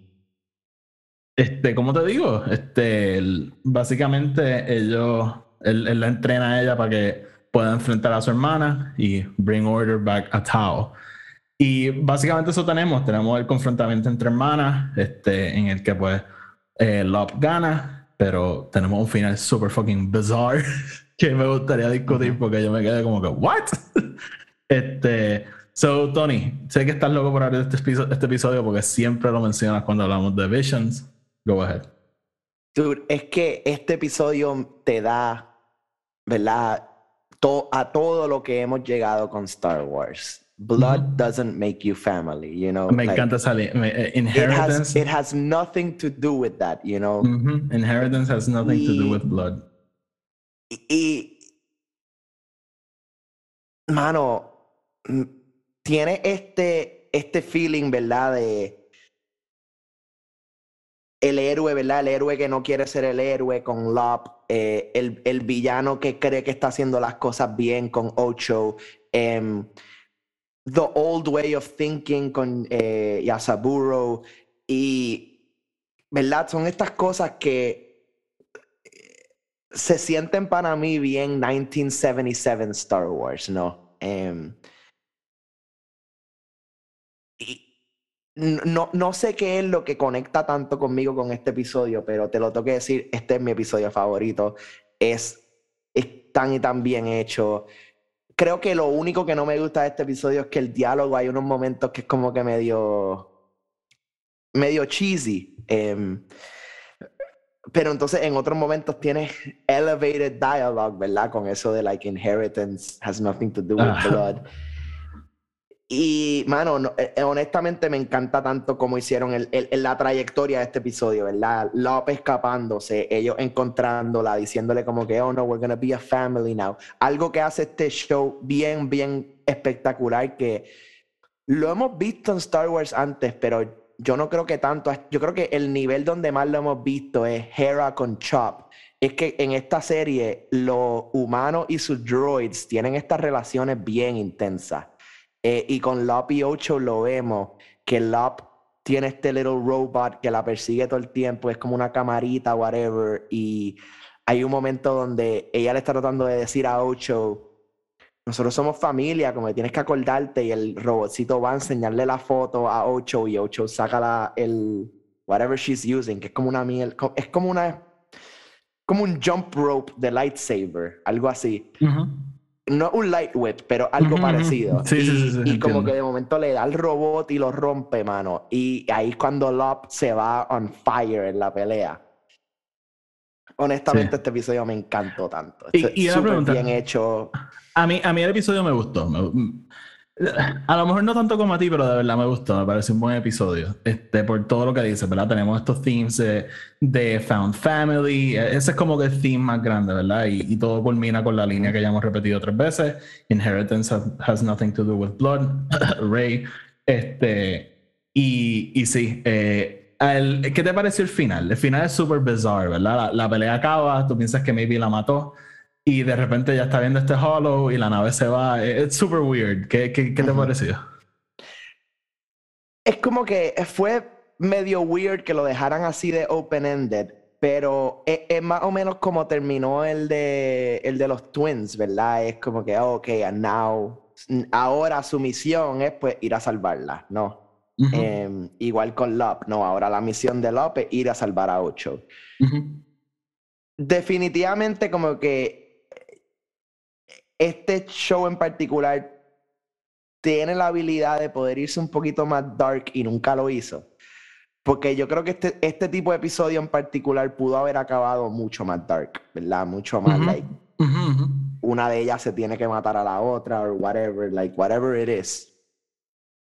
este, ¿cómo te digo? Este, básicamente ellos, él, él la entrena a ella para que pueda enfrentar a su hermana y bring order back a Tao. Y básicamente eso tenemos, tenemos el confrontamiento entre hermanas, este, en el que pues eh, Lop gana, pero tenemos un final super fucking bizarre que me gustaría discutir porque yo me quedé como que, ¿what? este, so Tony, sé que estás loco por de este episodio, este episodio porque siempre lo mencionas cuando hablamos de Visions. Go ahead. Dude, es que este episodio te da, ¿verdad? to- a todo lo que hemos llegado con Star Wars. Blood doesn't make you family, you know. Me like, encanta salir. It has, Inheritance. it has nothing to do with that, you know. Inheritance has nothing to do with blood. Y, mano, mm, tiene este, este feeling, ¿verdad? De el héroe, ¿verdad? El héroe que no quiere ser el héroe con Lop, eh, el, el villano que cree que está haciendo las cosas bien con Ocho, em, The Old Way of Thinking con eh, Yasaburo, y, ¿verdad? Son estas cosas que se sienten para mí bien 1977 Star Wars, ¿no? Em, y no, no sé qué es lo que conecta tanto conmigo con este episodio, pero te lo tengo que decir, este es mi episodio favorito. Es, es tan y tan bien hecho. Creo que lo único que no me gusta de este episodio es que el diálogo hay unos momentos que es como que medio medio cheesy. em, pero entonces en otros momentos tienes elevated dialogue, ¿verdad? Con eso de like inheritance has nothing to do with blood. Y, mano, no- eh, eh, honestamente me encanta tanto como hicieron el, el- el- la trayectoria de este episodio, ¿verdad? López escapándose, ellos encontrándola, diciéndole como que, oh no, we're gonna be a family now. Algo que hace este show bien, bien espectacular que lo hemos visto en Star Wars antes, pero yo no creo que tanto. Yo creo que el nivel donde más lo hemos visto es Hera con Chop. Es que en esta serie los humanos y sus droids tienen estas relaciones bien intensas. Eh, y con Lop y Ocho lo vemos, que Lop tiene este little robot que la persigue todo el tiempo, es como una camarita, whatever, y hay un momento donde ella le está tratando de decir a Ocho, nosotros somos familia, como que tienes que acordarte, y el robotcito va a enseñarle la foto a Ocho y Ocho saca la, el, whatever she's using, que es como una miel, es como una, como un jump rope de lightsaber, algo así no un light whip, pero algo parecido. Sí, y, sí, sí, y como que de momento le da al robot y lo rompe, mano. Y ahí es cuando Lop se va on fire en la pelea. Honestamente, este episodio me encantó tanto. Y- Este- y una pregunta. bien hecho. A mí, a mí el episodio me gustó. a lo mejor no tanto como a ti, pero de verdad me gustó. Me parece un buen episodio. Este, por todo lo que dice, ¿verdad? Tenemos estos themes de, Found Family. eh, Ese es como que el theme más grande, ¿verdad? Y, y todo culmina con la línea que ya hemos repetido tres veces. Inheritance has, has nothing to do with blood. Ray. Este, y, y sí, eh, el- ¿qué te pareció el final? El final es súper bizarre, ¿verdad? La, la pelea acaba, tú piensas que maybe la mató. Y de repente ya está viendo este hollow y la nave se va. Es super weird. ¿Qué, qué, qué te Ujú. pareció? Es como que fue medio weird que lo dejaran así de open-ended, pero es, es más o menos como terminó el de, el de los twins, ¿verdad? Es como que, ok, and now, ahora su misión es pues ir a salvarla, ¿no? Em, igual con Lop, no, ahora la misión de Lop es ir a salvar a Ocho. Definitivamente como que este show en particular tiene la habilidad de poder irse un poquito más dark y nunca lo hizo. Porque yo creo que este, este tipo de episodio en particular pudo haber acabado mucho más dark, ¿verdad? Mucho más Ujú. like Ujú, ujú. una de ellas se tiene que matar a la otra or whatever, like whatever it is.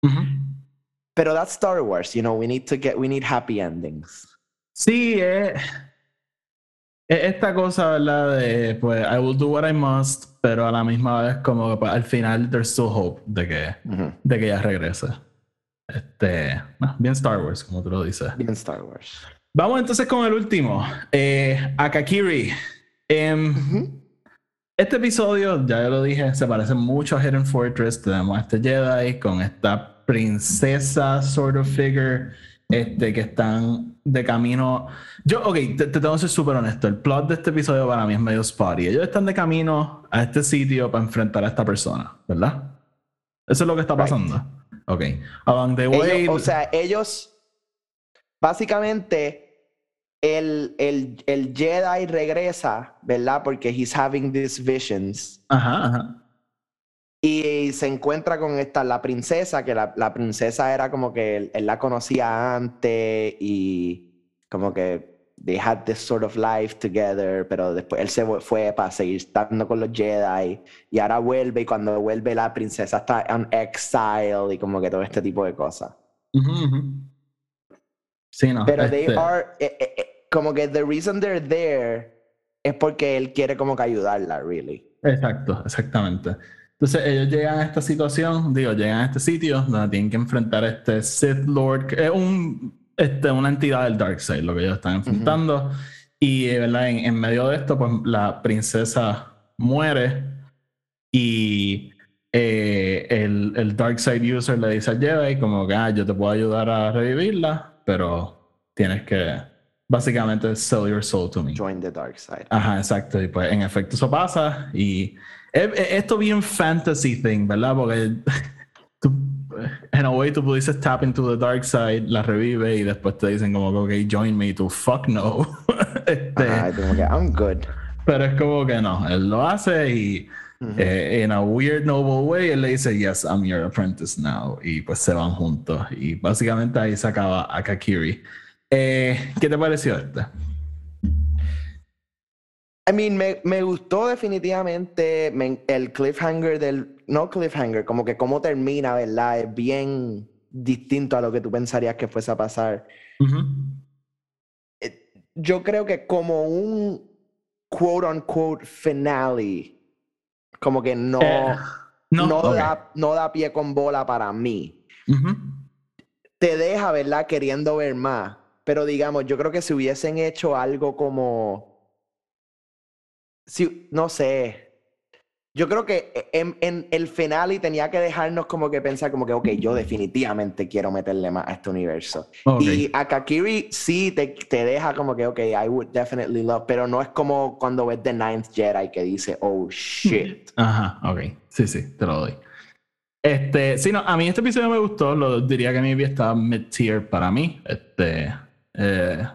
Ujú. Pero that's Star Wars, you know, we need to get, we need happy endings. Sí, es esta cosa, ¿verdad? De pues, I will do what I must, pero a la misma vez, como que pues, al final, there's still hope de que, Ujú. de que ella regrese. Este, no, bien Star Wars, como tú lo dices. Bien Star Wars. Vamos entonces con el último. Eh, Akakiri. Em, Ujú. Este episodio, ya lo dije, se parece mucho a Hidden Fortress. Tenemos a este Jedi con esta princesa sort of figure este, que están de camino. Yo, ok, te, te tengo que ser súper honesto. El plot de este episodio para mí es medio spotty. Ellos están de camino a este sitio para enfrentar a esta persona, ¿verdad? Eso es lo que está Right. pasando. Ok. Along the way. Ellos, o sea, ellos básicamente el, el, el Jedi regresa, ¿verdad? Porque he's having these visions. Ajá, ajá. Y se encuentra con esta, la princesa, que la, la princesa era como que él, él la conocía antes y como que they had this sort of life together, pero después él se fue para seguir estando con los Jedi y ahora vuelve y cuando vuelve la princesa está en exile y como que todo este tipo de cosas. Sí, no. Pero they este, are, eh, eh, eh, como que the reason they're there es porque él quiere como que ayudarla, really. Exacto, exactamente. Entonces ellos llegan a esta situación, digo, llegan a este sitio donde tienen que enfrentar a este Sith Lord, que es un, este, una entidad del Dark Side, lo que ellos están enfrentando. Y ¿verdad? En, en medio de esto, pues la princesa muere y eh, el, el Dark Side user le dice a Jedi como que ah, yo te puedo ayudar a revivirla, pero tienes que básicamente sell your soul to me. Join the dark side. Ajá, exacto. Y pues en efecto eso pasa. Y esto bien fantasy thing, ¿verdad? Porque tú, en a way tú pudieses tap into the dark side, la revive y después te dicen como que, ok, join me, tú fuck no. Este, como que I'm good. pero es como que no, él lo hace y eh, en a weird noble way él le dice, yes, I'm your apprentice now. Y pues se van juntos. Y básicamente ahí se acaba Akakiri. Eh, ¿Qué te pareció este? I mean, me, me gustó definitivamente me- el cliffhanger del. No cliffhanger, como que cómo termina, ¿verdad? Es bien distinto a lo que tú pensarías que fuese a pasar. Eh, Yo creo que como un quote unquote finale, como que no, Eh, no, da, no da pie con bola para mí. Te deja, ¿verdad? Queriendo ver más. Pero digamos, yo creo que si hubiesen hecho algo como. Si, no sé. Yo creo que e, en, en el final y tenía que dejarnos como que pensar como que, ok, yo definitivamente quiero meterle más a este universo. Ok. Y Akakiri sí te, te deja como que, ok, I would definitely love, pero no es como cuando ves The Ninth Jedi que dice, oh shit. Ajá, ok. Sí, sí, te lo doy. Este, sí, no, a mí este episodio me gustó, lo diría que maybe estaba mid-tier para mí. Este, eh,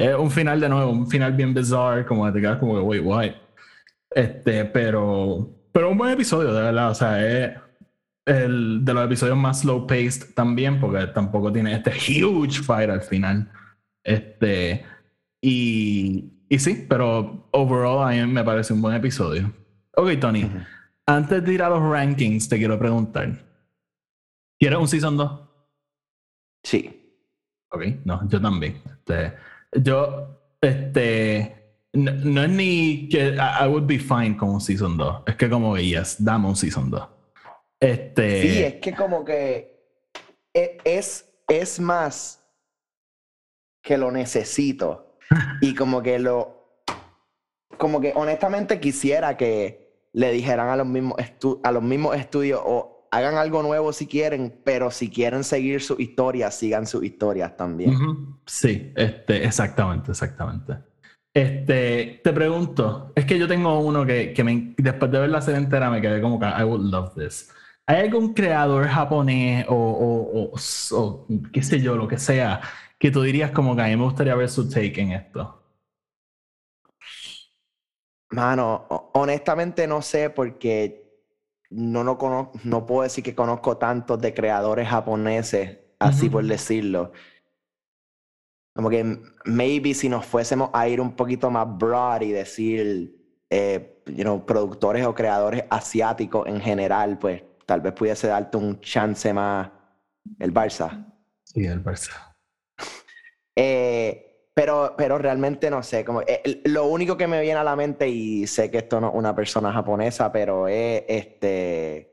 es un final de nuevo, un final bien bizarre, como que te quedas como que, wait, what? Este, pero, pero un buen episodio, de verdad, o sea, es el de los episodios más slow paced también, porque tampoco tiene este huge fight al final. Este, y, y sí, pero overall a mí me parece un buen episodio. Ok, Tony, antes de ir a los rankings, te quiero preguntar: ¿Quieres un season 2? Sí. Ok, no, yo también. Este, yo, este, no, no es ni que I, I would be fine con un season 2. Es que como que, yes, dame un season 2. Este, Sí, es que como que e- es, es más que lo necesito. Y como que lo. Como que honestamente quisiera que le dijeran a los mismos, a los mismos estudios o hagan algo nuevo si quieren, pero si quieren seguir sus historias, sigan sus historias también. Sí, este, exactamente, exactamente. Este, te pregunto, es que yo tengo uno que, que me- después de ver la serie entera me quedé como que I would love this. ¿Hay algún creador japonés o, o- o- o qué sé yo, lo que sea, que tú dirías como que a mí me gustaría ver su take en esto? Mano, ho- honestamente no sé porque no, no, cono- no puedo decir que conozco tantos de creadores japoneses, así por decirlo. Como que maybe si nos fuésemos a ir un poquito más broad y decir, eh, you know, productores o creadores asiáticos en general, pues tal vez pudiese darte un chance más el Barça. Sí, el Barça. Eh, pero, pero realmente no sé, como, eh, lo único que me viene a la mente, y sé que esto no es una persona japonesa, pero es este,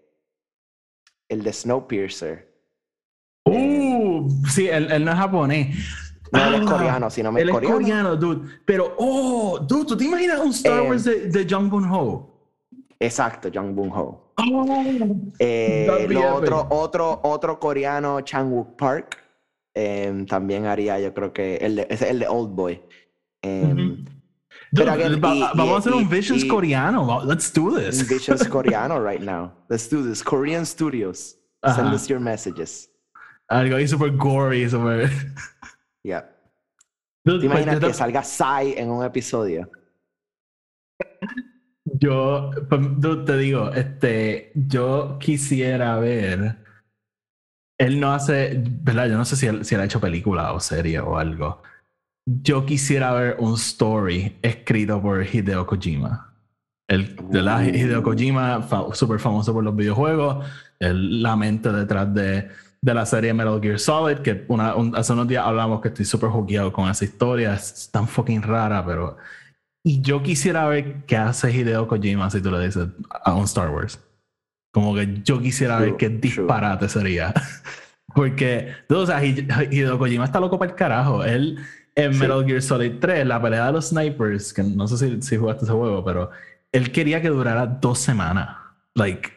el de Snowpiercer. Uh, sí, él, él no es japonés. No, él es Ah, coreano, si no me Él es coreano. coreano, dude. Pero, oh, dude, ¿tú te imaginas un Star Eh, Wars de, de Jung Ho? Exacto, Jung Boon Ho. Oh, Eh, lo otro, otro, otro coreano, Chang Wook Park, em, también haría, yo creo que el de, es el de Old Boy. Em, Dude, Pero again, va- y- va- vamos y- a hacer un Visions y- coreano. Let's do this. Visions coreano right now. Let's do this. Korean studios. Send Ajá. us your messages. Algo ahí super gory, super. Yeah. Dude, ¿Te pues, imaginas que te- salga Sai en un episodio? Yo, pues, dude, te digo, este, yo quisiera ver. Él no hace, ¿verdad? Yo no sé si él, si él ha hecho película o serie o algo. yo quisiera ver un story escrito por Hideo Kojima. El, Uh. Hideo Kojima, fa- súper famoso por los videojuegos, el- la mente detrás de, de la serie Metal Gear Solid, que una, un- hace unos días hablamos que estoy súper jugueado con esa historia, es tan fucking rara, pero... Y yo quisiera ver qué hace Hideo Kojima si tú le dices a un Star Wars. Como que yo quisiera ver True, qué disparate sería. Porque, o sea, Hi- Hideo Kojima está loco para el carajo. Él en Sí. Metal Gear Solid 3, la pelea de los snipers, que no sé si, si jugaste ese juego, pero él quería que durara dos semanas. Like,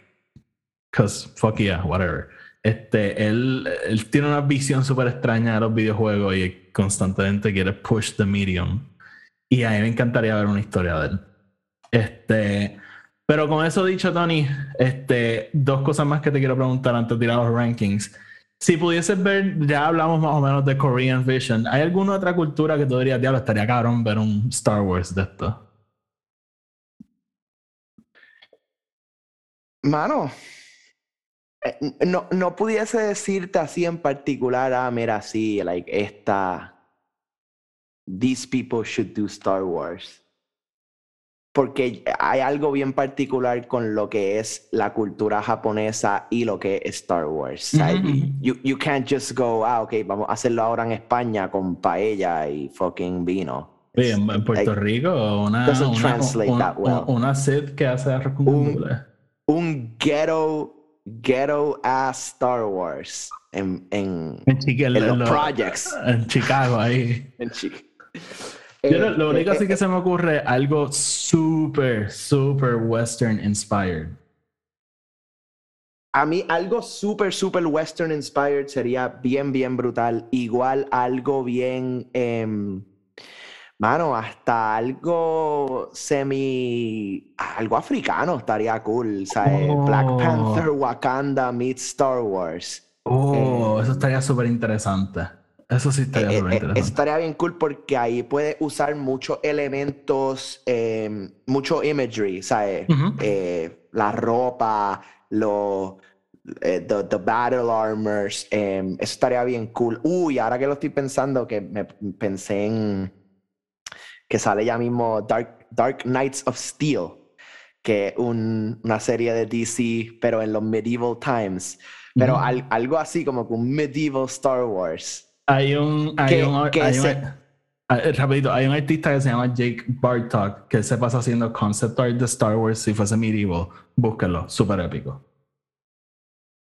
cause fuck yeah, whatever. Este, él, él tiene una visión súper extraña de los videojuegos y constantemente quiere push the medium. Y a mí me encantaría ver una historia de él. Este, pero con eso dicho, Tony, este, dos cosas más que te quiero preguntar antes de ir a los rankings. Si pudieses ver, ya hablamos más o menos de Korean Vision. ¿Hay alguna otra cultura que tú dirías, diablo, estaría cabrón ver un Star Wars de esto? Mano, eh, no, no pudiese decirte así en particular, ah, mira, sí, like esta. These people should do Star Wars. Porque hay algo bien particular con lo que es la cultura japonesa y lo que es Star Wars. Sea, Ujú, you- you, can't just go, ah, ok, vamos a hacerlo ahora en España con paella y fucking vino. Sí, en, Puerto Like, Rico, una, una, translate una, that well. una Sith que hace arroz con Un- un ghetto, ghetto ass Star Wars en, en, En, en los lo- projects. en Chicago, ahí. En Chi- Yo lo, Eh, lo único eh, así que eh, se me ocurre, algo super, super western inspired. A mí algo súper, súper western inspired sería bien, bien brutal. Igual algo bien, em, mano, hasta algo semi, algo africano estaría cool. ¿sabes? Black Oh. Panther, Wakanda meets Star Wars. Oh, Eh, eso estaría súper interesante. Eso sí estaría Eh, súper eh, interesante. estaría bien cool porque ahí puede usar muchos elementos, em, mucho imagery, ¿sabes? Ujú. Eh, la ropa, los eh, the, the battle armors, em, eso estaría bien cool. Uy, ahora que lo estoy pensando, que me pensé en que sale ya mismo Dark, Dark Knights of Steel, que es un- una serie de DC, pero en los medieval times. Pero Ujú. al- algo así como que un medieval Star Wars. Hay un, hay que- un, que hay un- se- ah, rapidito, hay un artista que se llama Jake Bartok que se pasa haciendo concept art de Star Wars si fuese medieval. Búsquenlo, súper épico.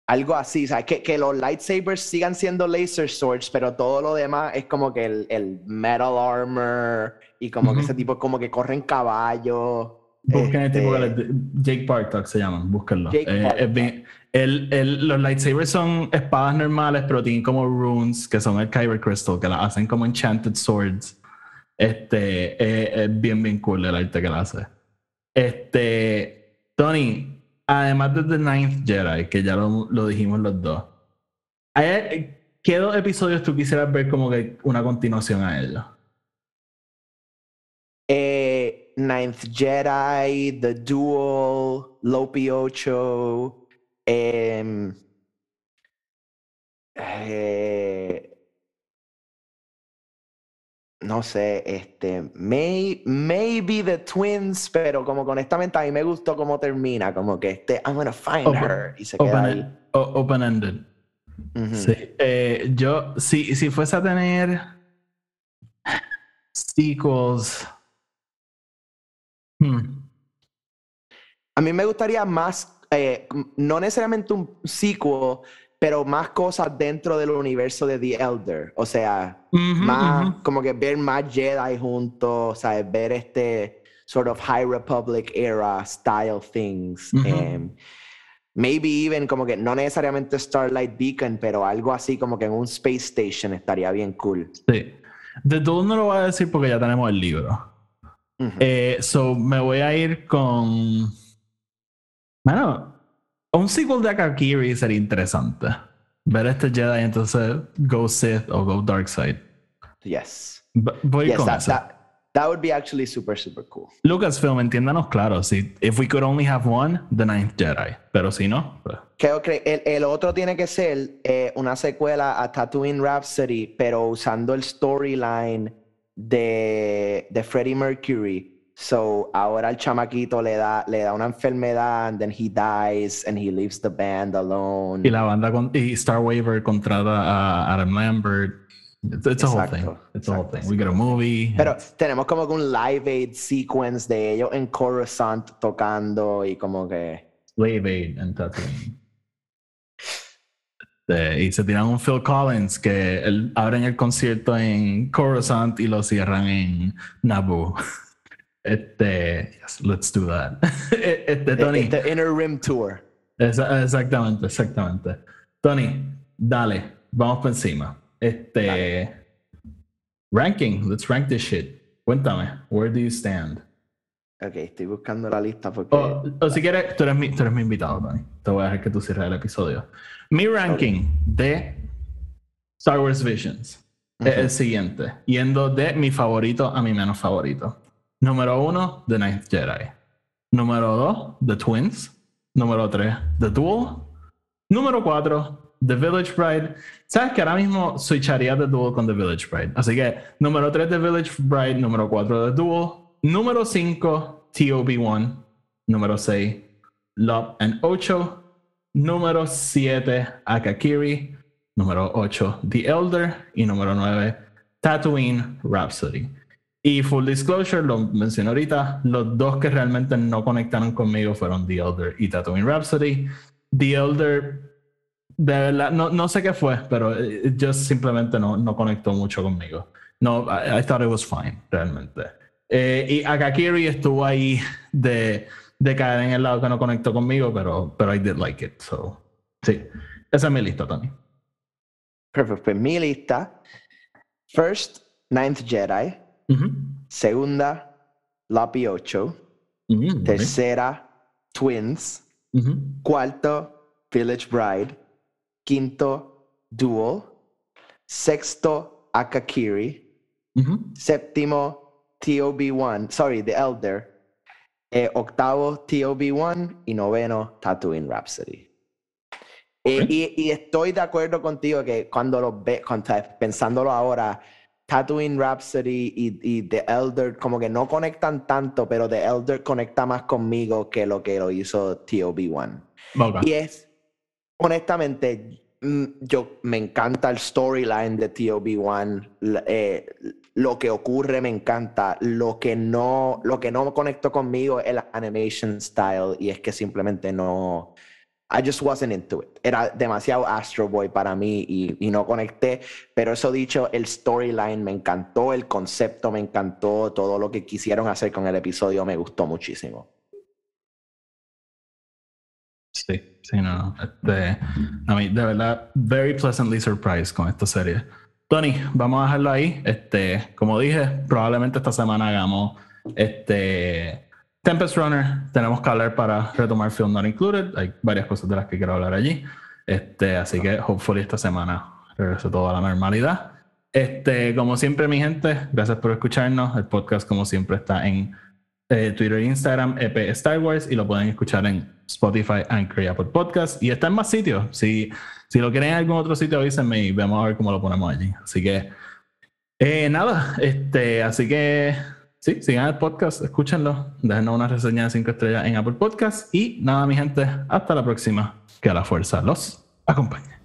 Algo así, ¿sabes? Que, que los lightsabers sigan siendo laser swords, pero todo lo demás es como que el, el metal armor y como que ese tipo como que corren caballos. Busquen el tipo que este, les- Jake Bartok se llaman, búsquenlo. Eh, es bien- el- los lightsabers son espadas normales, pero tienen como runes, que son el Kyber Crystal, que las hacen como enchanted swords. Este, es bien, bien cool el arte que la hace. Este, Tony, además de The Ninth Jedi, que ya lo, lo dijimos los dos, ¿hay- ¿qué dos episodios tú quisieras ver como que una continuación a ellos? eh, Ninth Jedi, The Duel, Lopi 8, em, eh, no sé, este, may- maybe The Twins, pero como que honestamente a mí me gustó cómo termina, como que este, I'm gonna find Open- her, y se queda Open, ahí. o- open-ended. Sí. Eh, yo, si, si fuese a tener sequels. hmm, A mí me gustaría más, eh, no necesariamente un sequel, pero más cosas dentro del universo de The Elder. O sea, ujú, más, ujú. como que ver más Jedi juntos, ¿sabes? Ver este sort of High Republic era style things. Ujú. Em, maybe even como que no necesariamente Starlight Beacon, pero algo así como que en un space station estaría bien cool. Sí. De todo no lo voy a decir porque ya tenemos el libro. Eh, so me voy a ir con. Bueno, un sequel de Akakiri sería interesante. Ver este Jedi entonces go Sith o go Dark Side. yes. V- Voy Yes, con that, eso. that, that would be actually super, super cool. Lucasfilm, entiéndanos claro. Si, if we could only have one, The Ninth Jedi. Pero si no, pues. Creo que el, el otro tiene que ser eh, una secuela a Tatooine Rhapsody, pero usando el storyline de, de Freddie Mercury. So ahora el chamaquito le da, le da una enfermedad, and then he dies, and he leaves the band alone. Y la banda con, y Star Waver contrata a Adam Lambert. It's, it's a whole thing. Exacto, It's a whole thing. We get a movie. Pero tenemos como que un live aid sequence de ellos en Coruscant tocando y como que. Slave Aid en Tatooine. Este, y se tiran un Phil Collins que el- abren el concierto en Coruscant y lo cierran en Naboo. Este, yes, let's do that. Este, Tony. The Inner Rim Tour. Esa- exactamente, exactamente. Tony, dale, vamos por encima. Este. Dale. Ranking, let's rank this shit. Cuéntame, where do you stand? Ok, estoy buscando la lista porque. O, o si quieres, tú eres, mi, tú eres mi invitado, Tony. Te voy a dejar que tú cierres el episodio. Mi ranking de Star Wars Visions es el siguiente, yendo de mi favorito a mi menos favorito. Número uno, The Ninth Jedi. Número dos, The Twins. Número tres, The Duel. Número cuatro, The Village Bride. Sabes que ahora mismo switcharía The Duel con The Village Bride. Así que número tres, The Village Bride. Número cuatro, The Duel. Número cinco, TOB1. Número seis, Love and Ocho. Número siete, Akakiri. Número ocho, The Elder. Y número nueve, Tatooine Rhapsody. Y full disclosure, lo mencioné ahorita, los dos que realmente no conectaron conmigo fueron The Elder y Tatooine Rhapsody. The Elder, de verdad, no, no sé qué fue, pero it just simplemente no, no conectó mucho conmigo. No, I, I thought it was fine, realmente. Eh, y Akakiri estuvo ahí de, de caer en el lado que no conectó conmigo, pero, pero I did like it. So, sí, esa es mi lista, Tony. Perfecto. Pues mi lista: First, Ninth Jedi. Segunda, Loppy 8. Ujú, ok. Tercera, Twins. Cuarto, Village Bride. Quinto, Duel. Sexto, Akakiri. Séptimo, TOB1. Sorry, The Elder. Eh, octavo, TOB1. Y noveno, Tatooine Rhapsody. Eh, y, y estoy de acuerdo contigo que cuando lo ve, pensándolo ahora, Tatooine Rhapsody y, y The Elder como que no conectan tanto, pero The Elder conecta más conmigo que lo que lo hizo TOB1. Ok. Y es, honestamente, mm, yo me encanta el storyline de TOB1, l- eh, lo que ocurre me encanta, lo que no, lo que no conectó conmigo es el animation style y es que simplemente no, I just wasn't into it. Era demasiado Astro Boy para mí y, no conecté, pero eso dicho, el storyline me encantó, el concepto me encantó, todo lo que quisieron hacer con el episodio me gustó muchísimo. Sí, sí, no, no. Este, a mí, de verdad, very pleasantly surprised con esta serie. Tony, vamos a dejarlo ahí. Este, como dije, probablemente esta semana hagamos este Tempest Runner. Tenemos que hablar para retomar Film Not Included. Hay varias cosas de las que quiero hablar allí. Este, así que hopefully esta semana regrese todo a la normalidad. Este, como siempre, mi gente, gracias por escucharnos. El podcast, como siempre, está en eh, Twitter e Instagram, EP Star Wars, y lo pueden escuchar en Spotify, Anchor y Apple Podcast. Y está en más sitios. Si, si lo quieren en algún otro sitio, avísenme y vamos a ver cómo lo ponemos allí. Así que, eh, nada, este, así que sí, sigan el podcast, escúchenlo, déjenos una reseña de 5 estrellas en Apple Podcast. Y nada, mi gente, hasta la próxima. Que la fuerza los acompañe.